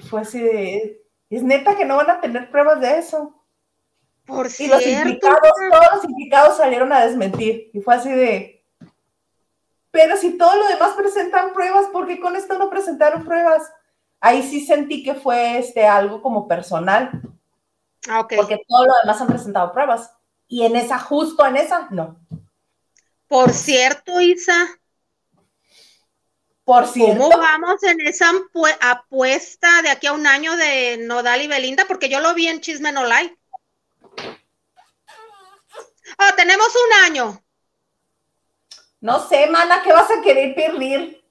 [SPEAKER 1] fue así de... Es neta que no van a tener pruebas de eso.
[SPEAKER 2] Por
[SPEAKER 1] y los implicados, todos los implicados salieron a desmentir y fue así de... Pero si todo lo demás presentan pruebas, ¿por qué con esto no presentaron pruebas? Ahí sí sentí que fue este, algo como personal.
[SPEAKER 2] Ah,
[SPEAKER 1] Porque todo lo demás han presentado pruebas. Y en esa, justo en esa, no.
[SPEAKER 2] Por cierto, Isa.
[SPEAKER 1] Por cierto.
[SPEAKER 2] ¿Cómo vamos en esa apuesta de aquí a un año de Nodal y Belinda? Porque yo lo vi en Chisme No Like. Ah, tenemos un año.
[SPEAKER 1] No sé, mana, ¿qué vas a querer perder?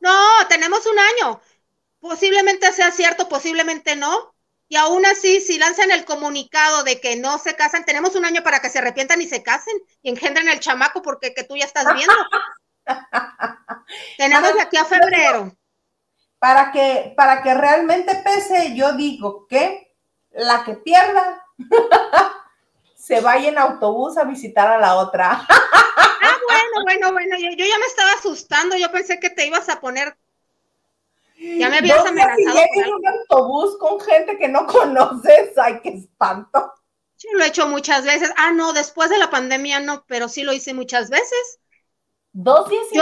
[SPEAKER 2] No, tenemos un año. Posiblemente sea cierto, posiblemente no. Y aún así, si lanzan el comunicado de que no se casan, tenemos un año para que se arrepientan y se casen y engendren el chamaco porque que tú ya estás viendo. <laughs> tenemos de aquí a febrero.
[SPEAKER 1] Para que, para que realmente pese, yo digo que la que pierda <laughs> se vaya en autobús a visitar a la otra.
[SPEAKER 2] ah, bueno, bueno, bueno, yo, yo ya me estaba asustando, yo pensé que te ibas a poner ya me habías amenazado.
[SPEAKER 1] Si en un autobús con gente que no <laughs> conoces, ay, qué espanto.
[SPEAKER 2] Yo lo he hecho muchas veces. Ah, no, después de la pandemia no, pero sí lo hice muchas veces.
[SPEAKER 1] ¿Dos días y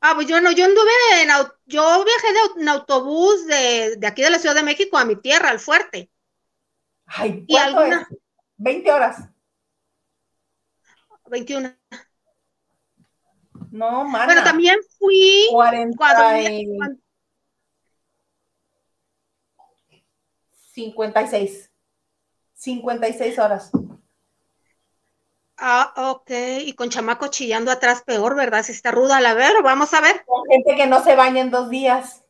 [SPEAKER 2] Ah, pues yo no, yo anduve en, yo viajé de, en autobús de, de, aquí de la Ciudad de México a mi tierra, al fuerte.
[SPEAKER 1] Ay, ¿cuánto ¿Y alguna? es? 20 horas.
[SPEAKER 2] 21.
[SPEAKER 1] No, mana.
[SPEAKER 2] Pero también fui
[SPEAKER 1] 40 56. 56 horas.
[SPEAKER 2] Ah, ok. Y con chamaco chillando atrás, peor, ¿verdad? Si está ruda la ver, vamos a ver.
[SPEAKER 1] Con gente que no se baña en dos días.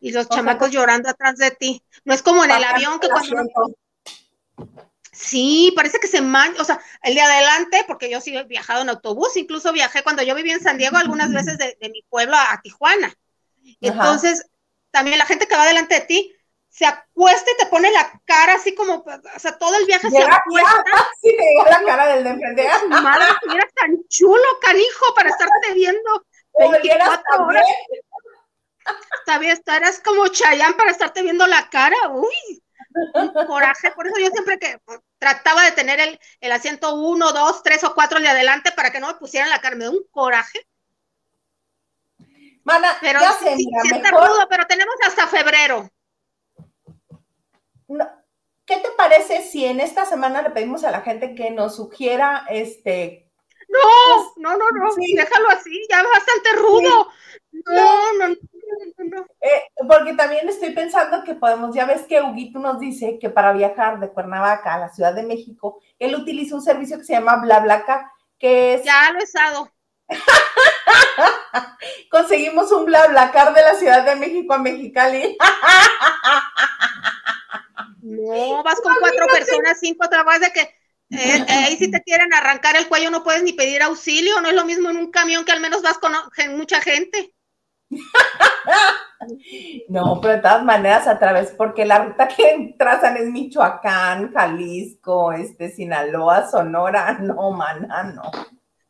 [SPEAKER 2] Y los chamacos llorando atrás de ti. No es como en el avión que cuando. Sí, parece que se mancha, o sea, el de adelante, porque yo sí he viajado en autobús, incluso viajé cuando yo vivía en San Diego algunas veces de, mi pueblo a, Tijuana. Entonces, también la gente que va delante de ti se acuesta y te pone la cara así como, o sea, todo el viaje se acuesta. <laughs>
[SPEAKER 1] Sí, te llega la cara del de enfrente.
[SPEAKER 2] Madre, eras tan chulo, canijo, para estarte viendo <laughs> 24 horas. Todavía estarás como Chayán para estarte viendo la cara. Uy, un coraje. Por eso yo siempre que trataba de tener el, el asiento uno, dos, tres o cuatro de adelante para que no me pusieran la. Me da un coraje.
[SPEAKER 1] Mana,
[SPEAKER 2] pero
[SPEAKER 1] ya
[SPEAKER 2] sí,
[SPEAKER 1] sé,
[SPEAKER 2] sí,
[SPEAKER 1] mira,
[SPEAKER 2] sí está
[SPEAKER 1] mejor-
[SPEAKER 2] rudo, pero tenemos hasta febrero.
[SPEAKER 1] No, ¿Qué te parece si en esta semana le pedimos a la gente que nos sugiera este
[SPEAKER 2] No, no, no, no,
[SPEAKER 1] Sí.
[SPEAKER 2] déjalo así, ya bastante rudo. No, no, no.
[SPEAKER 1] Eh, porque también estoy pensando que podemos, ya ves que Huguito nos dice que para viajar de Cuernavaca a la Ciudad de México, él utiliza un servicio que se llama BlaBlaCar, que es,
[SPEAKER 2] Ya lo he usado. <laughs>
[SPEAKER 1] conseguimos un BlaBlaCar de la Ciudad de México a Mexicali.
[SPEAKER 2] No, <laughs> vas con cuatro personas, cinco, vez de que eh, eh, ahí si te quieren arrancar el cuello no puedes ni pedir auxilio, no es lo mismo en un camión que al menos vas con mucha gente. <laughs>
[SPEAKER 1] No, pero de todas maneras a través, porque la ruta que trazan es Michoacán, Jalisco, este, Sinaloa, Sonora, <laughs> no, mana, no.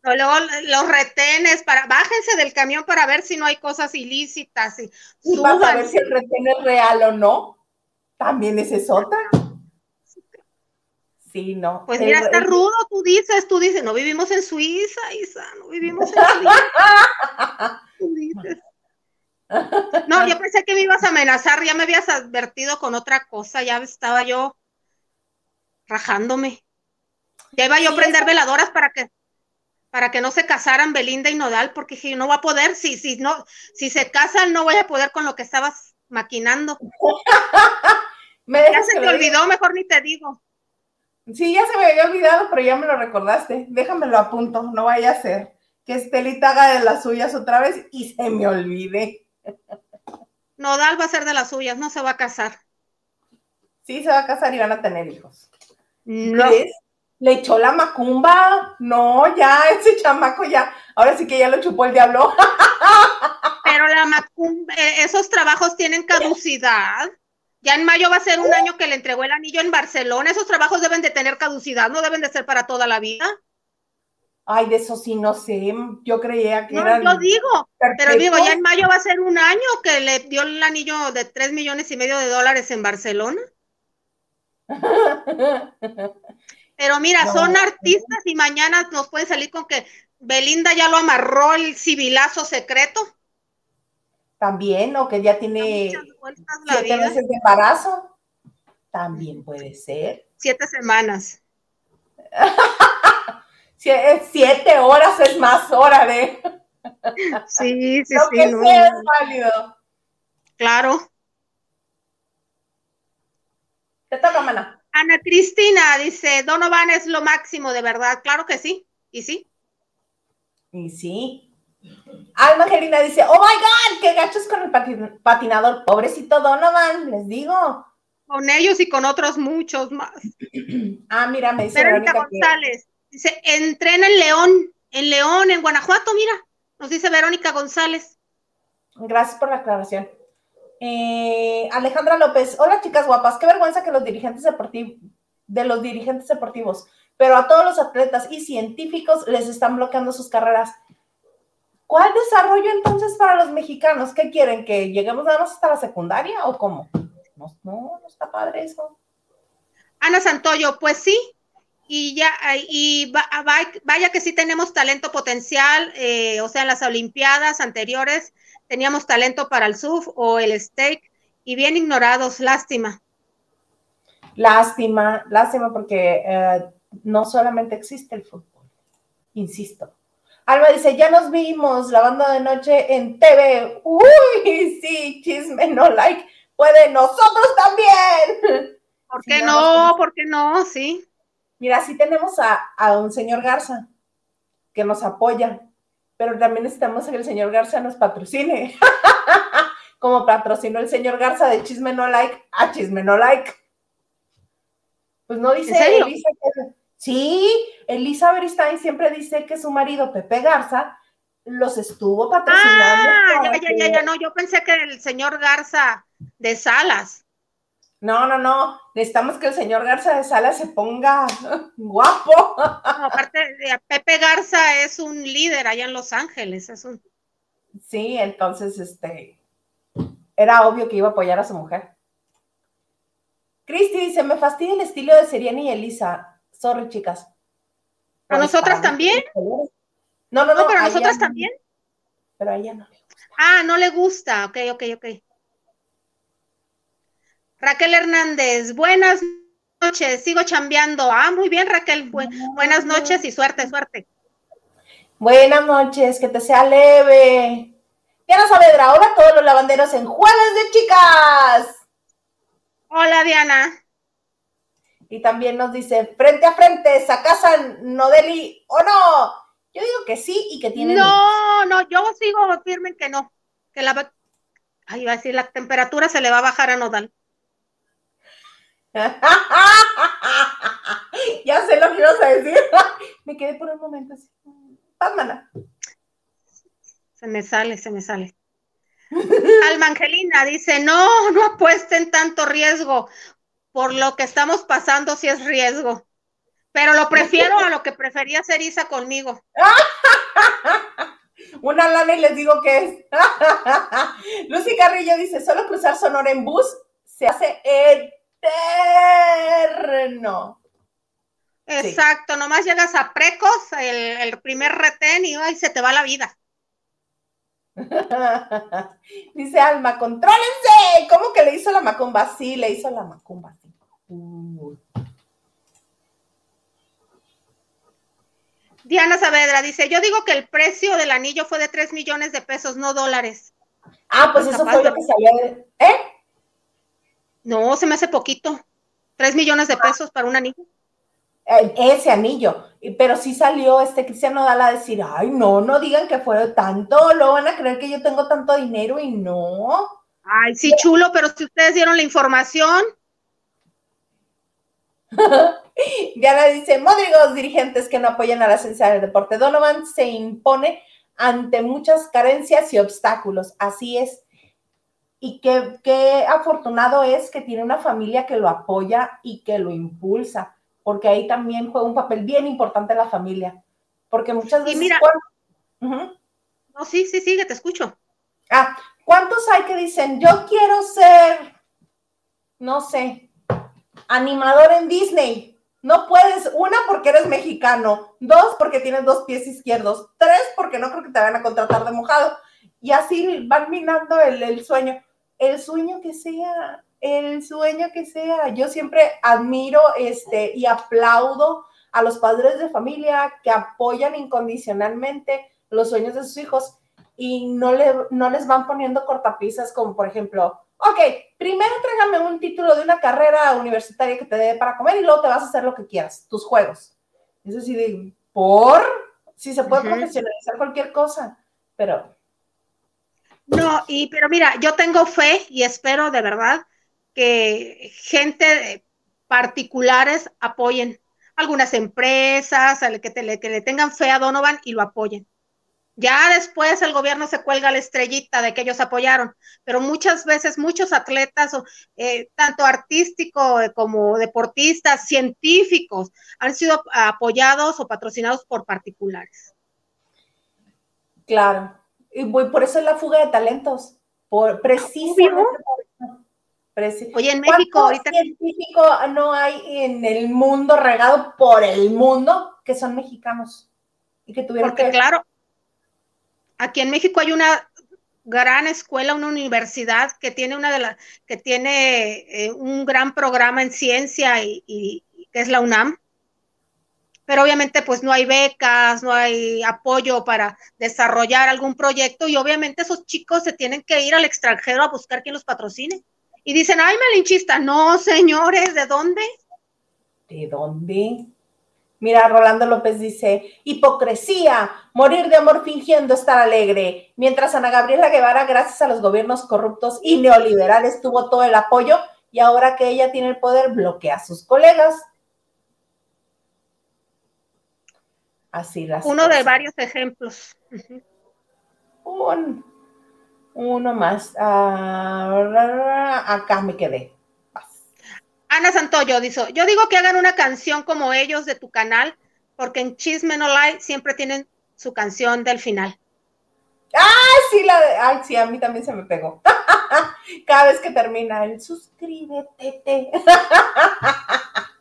[SPEAKER 2] No, luego los retenes para, bájense del camión para ver si no hay cosas ilícitas y
[SPEAKER 1] Y vas a ver si el retén es real o no. También esa es otra. Sí, no.
[SPEAKER 2] Pues
[SPEAKER 1] El-
[SPEAKER 2] mira, está rudo, tú dices, tú dices, no vivimos en Suiza, Isa, no vivimos en Suiza. <laughs> Tú dices. No, yo pensé que me ibas a amenazar, ya me habías advertido con otra cosa, ya estaba yo rajándome. Ya iba yo a prender veladoras para que para que no se casaran Belinda y Nodal, porque dije, no va a poder, si, si no, si se casan, no voy a poder con lo que estabas maquinando. <laughs>
[SPEAKER 1] Me
[SPEAKER 2] Ya se te olvidó, mejor ni te digo.
[SPEAKER 1] Sí, ya se me había olvidado, pero ya me lo recordaste. Déjamelo a punto, no vaya a ser que Estelita haga de las suyas otra vez y se me olvide.
[SPEAKER 2] Nodal va a ser de las suyas, no se va a casar.
[SPEAKER 1] Sí, se va a casar y van a tener hijos.
[SPEAKER 2] No.
[SPEAKER 1] ¿Ves? Le echó la macumba. No, ya, ese chamaco ya. Ahora sí que ya lo chupó el diablo. <laughs>
[SPEAKER 2] Pero la macum- eh, esos trabajos tienen caducidad. Ya en mayo va a ser un año que le entregó el anillo en Barcelona. Esos trabajos deben de tener caducidad, no deben de ser para toda la vida.
[SPEAKER 1] Ay, de eso sí no sé. Yo creía que
[SPEAKER 2] No,
[SPEAKER 1] eran.
[SPEAKER 2] yo digo, pero digo, ya en mayo va a ser un año que le dio el anillo de tres millones y medio de dólares en Barcelona. <laughs> Pero mira,
[SPEAKER 1] No.
[SPEAKER 2] son artistas y mañana nos pueden salir con que Belinda ya lo amarró el civilazo secreto.
[SPEAKER 1] También, o que ya tiene
[SPEAKER 2] Muchas vueltas la
[SPEAKER 1] siete meses de embarazo. También puede ser.
[SPEAKER 2] Siete semanas. <laughs>
[SPEAKER 1] Sie- Siete horas es más hora de.
[SPEAKER 2] Sí, <laughs> sí,
[SPEAKER 1] Lo
[SPEAKER 2] sí.
[SPEAKER 1] que
[SPEAKER 2] no,
[SPEAKER 1] sea es válido.
[SPEAKER 2] Claro.
[SPEAKER 1] Te toca, mana.
[SPEAKER 2] Ana Cristina dice, Donovan es lo máximo, de verdad. Claro que sí. Y sí.
[SPEAKER 1] Y sí. Alma Angelina dice, oh my god, qué gachos con el pati- patinador. Pobrecito Donovan, les digo.
[SPEAKER 2] Con ellos y con otros muchos más. <clears throat>
[SPEAKER 1] Ah, mira, me dice
[SPEAKER 2] Verónica González dice, entrena en León, en León, en Guanajuato, mira. Nos dice Verónica González.
[SPEAKER 1] Gracias por la aclaración. Eh, Alejandra López, hola chicas guapas, qué vergüenza que los dirigentes deportivos, de los dirigentes deportivos, pero a todos los atletas y científicos les están bloqueando sus carreras. ¿Cuál desarrollo entonces para los mexicanos? ¿Qué quieren? ¿Que lleguemos nada más hasta la secundaria o cómo? No, no, no está padre eso.
[SPEAKER 2] Ana Santoyo, pues sí. Y ya, y va- va- vaya que sí tenemos talento potencial, eh, o sea, en las Olimpiadas anteriores teníamos talento para el surf o el steak y bien ignorados, lástima.
[SPEAKER 1] Lástima, lástima porque eh, no solamente existe el fútbol, insisto. Alba dice, ya nos vimos lavando de noche en TV. Uy, sí, chisme, no like. Puede nosotros también.
[SPEAKER 2] ¿Por qué no? ¿Por qué no? Sí.
[SPEAKER 1] Mira, sí tenemos a, a un señor Garza que nos apoya, pero también necesitamos que el señor Garza nos patrocine. <laughs> Como patrocinó el señor Garza de Chisme No Like a Chisme No Like. Pues no dice. Elisa que- Sí, Elisa Beristain siempre dice que su marido Pepe Garza los estuvo patrocinando.
[SPEAKER 2] Ah, ya, ya, ya, ya, no, yo pensé que el señor Garza de Salas.
[SPEAKER 1] No, no, no. Necesitamos que el señor Garza de Sala se ponga <laughs> guapo.
[SPEAKER 2] aparte, Pepe Garza es un líder allá en Los Ángeles. Es un...
[SPEAKER 1] Sí, entonces, este, era obvio que iba a apoyar a su mujer. Cristi dice, me fastidia el estilo de Seriana y Elisa. Sorry, chicas.
[SPEAKER 2] ¿A nosotras también?
[SPEAKER 1] No, no, no.
[SPEAKER 2] pero a nosotras también.
[SPEAKER 1] Pero a ella no le gusta.
[SPEAKER 2] Ah, no le gusta. Ok, ok, ok. Raquel Hernández, buenas noches, sigo chambeando. Ah, muy bien, Raquel. buenas noches y suerte, suerte.
[SPEAKER 1] Buenas noches, que te sea leve. Diana Saavedra, hola a todos los lavanderos en Jueves de Chicas.
[SPEAKER 2] Hola, Diana.
[SPEAKER 1] Y también nos dice, frente a frente, ¿sacasan Nodeli o no? Yo digo que sí y que tiene.
[SPEAKER 2] No, no, yo sigo firme en que no. Que la. Ahí va a decir, la temperatura se le va a bajar a Nodal. <laughs>
[SPEAKER 1] ya sé lo que ibas a decir. <laughs> me quedé por un momento así. Pásmala.
[SPEAKER 2] Se me sale, se me sale. Alma Angelina dice, no, no apuesten tanto riesgo. Por lo que estamos pasando si es riesgo. Pero lo prefiero a lo que prefería hacer Isa conmigo. <laughs>
[SPEAKER 1] Una lana y les digo que es. Lucy Carrillo dice, solo cruzar Sonora en bus se hace eterno.
[SPEAKER 2] Exacto, nomás llegas a Precos, el, primer retén y ay, se te va la vida. <laughs>
[SPEAKER 1] Dice Alma, contrólense. ¿Cómo que le hizo la macumba? Sí, le hizo la macumba.
[SPEAKER 2] Diana Saavedra dice, yo digo que el precio del anillo fue de 3 millones de pesos, no dólares.
[SPEAKER 1] Ah, pues eso fue lo que salió de... ¿Eh?
[SPEAKER 2] No, se me hace poquito. 3 millones de pesos para un anillo.
[SPEAKER 1] Eh, ese anillo, pero sí salió este Cristiano Dala a decir, ay, no, no digan que fue tanto, lo van a creer que yo tengo tanto dinero y no.
[SPEAKER 2] Ay, sí, chulo, pero si ustedes dieron la información. <laughs>
[SPEAKER 1] Diana dice, modrigos dirigentes que no apoyan a la ciencia del deporte. Donovan se impone ante muchas carencias y obstáculos. Así es. Y qué, qué afortunado es que tiene una familia que lo apoya y que lo impulsa porque ahí también juega un papel bien importante la familia, porque muchas veces... mira,
[SPEAKER 2] no, sí, sí, sigue, te escucho.
[SPEAKER 1] Ah, ¿cuántos hay que dicen, yo quiero ser, no sé, animador en Disney? No puedes, una porque eres mexicano, dos porque tienes dos pies izquierdos, tres porque no creo que te van a contratar de mojado. Y así van minando el, el sueño. El sueño que sea el sueño que sea. Yo siempre admiro este, y aplaudo a los padres de familia que apoyan incondicionalmente los sueños de sus hijos y no, le, no les van poniendo cortapisas como por ejemplo, ok, primero tráigame un título de una carrera universitaria que te dé para comer y luego te vas a hacer lo que quieras, tus juegos. Eso sí, por, si se puede profesionalizar cualquier cosa, pero...
[SPEAKER 2] No, y pero mira, yo tengo fe y espero de verdad que gente particulares apoyen, algunas empresas, que, le tengan fe a Donovan y lo apoyen. Ya después el gobierno se cuelga la estrellita de que ellos apoyaron, pero muchas veces muchos atletas, eh, tanto artísticos eh, como deportistas, científicos, han sido apoyados o patrocinados por particulares.
[SPEAKER 1] Claro, y por eso es la fuga de talentos, por precisamente
[SPEAKER 2] Oye, en México ahorita.
[SPEAKER 1] científico no hay en el mundo regado por el mundo que son mexicanos? Y que tuvieron
[SPEAKER 2] Porque, claro, aquí en México hay una gran escuela, una universidad que tiene una de las, que tiene eh, un gran programa en ciencia y, y, que es la UNAM. Pero obviamente pues no hay becas, no hay apoyo para desarrollar algún proyecto y obviamente esos chicos se tienen que ir al extranjero a buscar quien los patrocine. Y dicen, ay, malinchista. No, señores, ¿de dónde?
[SPEAKER 1] ¿De dónde? Mira, Rolando López dice, hipocresía, morir de amor fingiendo estar alegre. Mientras Ana Gabriela Guevara, gracias a los gobiernos corruptos y neoliberales, tuvo todo el apoyo y ahora que ella tiene el poder, bloquea a sus colegas. Así las
[SPEAKER 2] Uno de varios ejemplos.
[SPEAKER 1] Un, uno más. Ah, acá me quedé.
[SPEAKER 2] Ana Santoyo dice, yo digo que hagan una canción como ellos de tu canal, porque en Chisme No Light siempre tienen su canción del final.
[SPEAKER 1] ¡Ay, sí! La de, ay, sí, a mí también se me pegó. <laughs> Cada vez que termina el suscríbete. <laughs>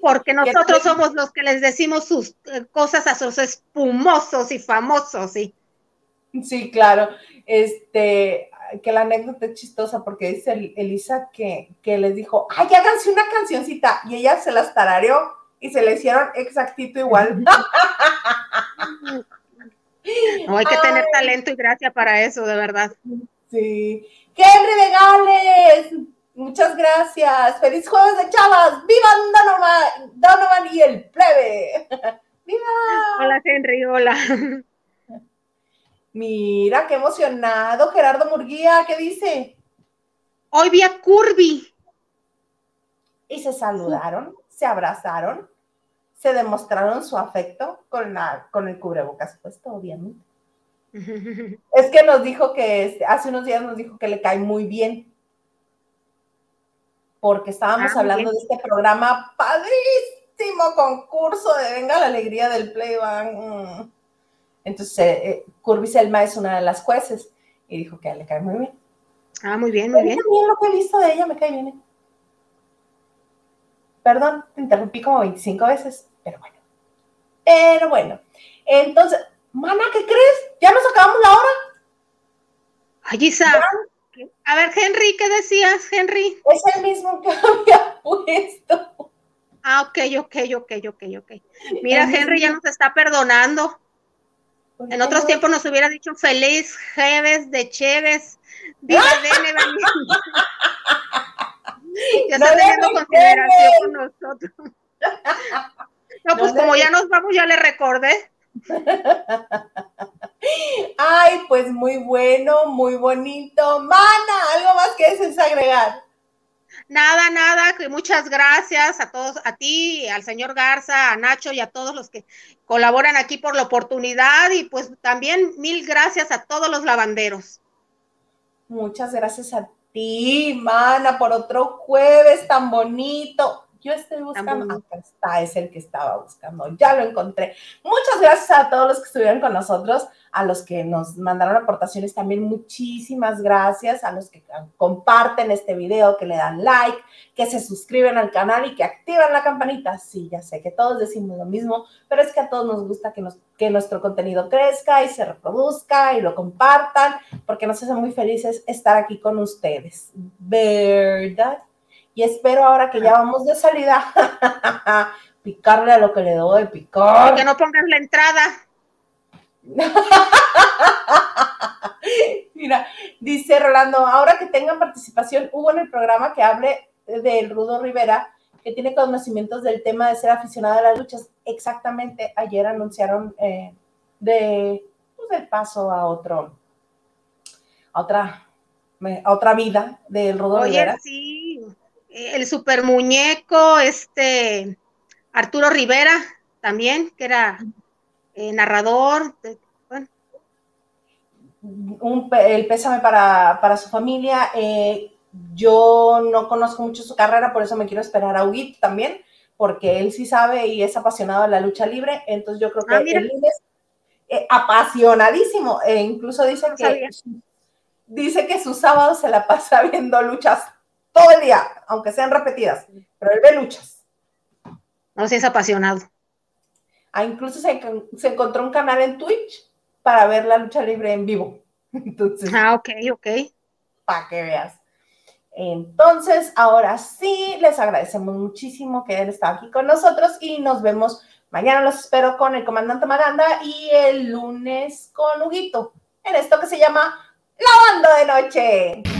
[SPEAKER 2] Porque nosotros somos los que les decimos sus eh, cosas a sus espumosos y famosos, sí.
[SPEAKER 1] Sí, claro. Este, que la anécdota es chistosa porque dice Elisa que, que les dijo, ay, háganse una cancioncita. Y ella se las tarareó y se le hicieron exactito igual. <laughs> <laughs>
[SPEAKER 2] No, hay que tener talento y gracia para eso, de verdad.
[SPEAKER 1] Sí. Henry de Gales, muchas gracias. Feliz jueves de chavas. ¡Viva Donovan, Donovan y el plebe! <laughs> ¡Viva!
[SPEAKER 2] Hola, Henry, hola.
[SPEAKER 1] Mira, qué emocionado. Gerardo Murguía, ¿qué dice?
[SPEAKER 2] Hoy vi a Curvy.
[SPEAKER 1] Y se saludaron, se abrazaron, se demostraron su afecto con, la, con el cubrebocas puesto, obviamente. <laughs> Es que nos dijo que hace unos días nos dijo que le cae muy bien. Porque estábamos ah, hablando de este programa padrísimo concurso de Venga la Alegría del Playback. Mm. Entonces, eh, eh, Curvy Selma es una de las jueces y dijo que le cae muy bien.
[SPEAKER 2] Ah, muy bien, muy bien.
[SPEAKER 1] También lo que he visto de ella me cae bien. ¿eh? Perdón, te interrumpí como 25 veces, pero bueno. Pero bueno. Entonces, Mana, ¿qué crees? ¿Ya nos acabamos la hora?
[SPEAKER 2] Ay, Isa. A ver, Henry, ¿qué decías, Henry?
[SPEAKER 1] Es el mismo que <laughs> había puesto.
[SPEAKER 2] Ah, ok, ok, ok, ok, ok. Mira, Henry ya nos está perdonando. En otros tiempos nos hubiera dicho feliz Jeves de Cheves. Viva <laughs> ya está teniendo consideración con nosotros. <laughs> No, pues como ya nos vamos, ya le recordé.
[SPEAKER 1] Ay, pues muy bueno, muy bonito. Mana, ¿algo más que desees agregar?
[SPEAKER 2] Nada, nada, muchas gracias a todos, a ti, al señor Garza, a Nacho y a todos los que colaboran aquí por la oportunidad y pues también mil gracias a todos los lavanderos.
[SPEAKER 1] Muchas gracias a ti, mana, por otro jueves tan bonito. Yo estoy buscando, acá está, es el que estaba buscando, ya lo encontré. Muchas gracias a todos los que estuvieron con nosotros, a los que nos mandaron aportaciones también, muchísimas gracias, a los que comparten este video, que le dan like, que se suscriben al canal y que activan la campanita. Sí, ya sé que todos decimos lo mismo, pero es que a todos nos gusta que, nos, que nuestro contenido crezca y se reproduzca y lo compartan, porque nos hace muy felices estar aquí con ustedes, ¿verdad? Y espero ahora que ya vamos de salida, <laughs> picarle a lo que le doy, picar.
[SPEAKER 2] Que no pongas la entrada. <laughs>
[SPEAKER 1] Mira, dice Rolando, ahora que tengan participación, hubo en el programa que hable del Rudo Rivera, que tiene conocimientos del tema de ser aficionado a las luchas. Exactamente, ayer anunciaron eh, de, pues, el paso a otro, a otra, a otra vida del Rudo
[SPEAKER 2] Oye,
[SPEAKER 1] Rivera.
[SPEAKER 2] Sí, el super muñeco, este Arturo Rivera también, que era eh, narrador.
[SPEAKER 1] el pésame para, su familia. Eh, yo no conozco mucho su carrera, por eso me quiero esperar a Huguito también, porque él sí sabe y es apasionado de la lucha libre. Entonces yo creo que ah, él es eh, apasionadísimo. E incluso dice que, dice que sus sábados se la pasa <laughs> viendo luchas todo el día, aunque sean repetidas, pero él ve luchas.
[SPEAKER 2] No, si es apasionado.
[SPEAKER 1] Ah, incluso se, encontró un canal en Twitch para ver la lucha libre en vivo. <laughs> Entonces,
[SPEAKER 2] ah, ok, ok.
[SPEAKER 1] Para que veas. Entonces, ahora sí, les agradecemos muchísimo que hayan estado aquí con nosotros y nos vemos mañana. Los espero con el comandante Maganda y el lunes con Huguito en esto que se llama La Banda de Noche.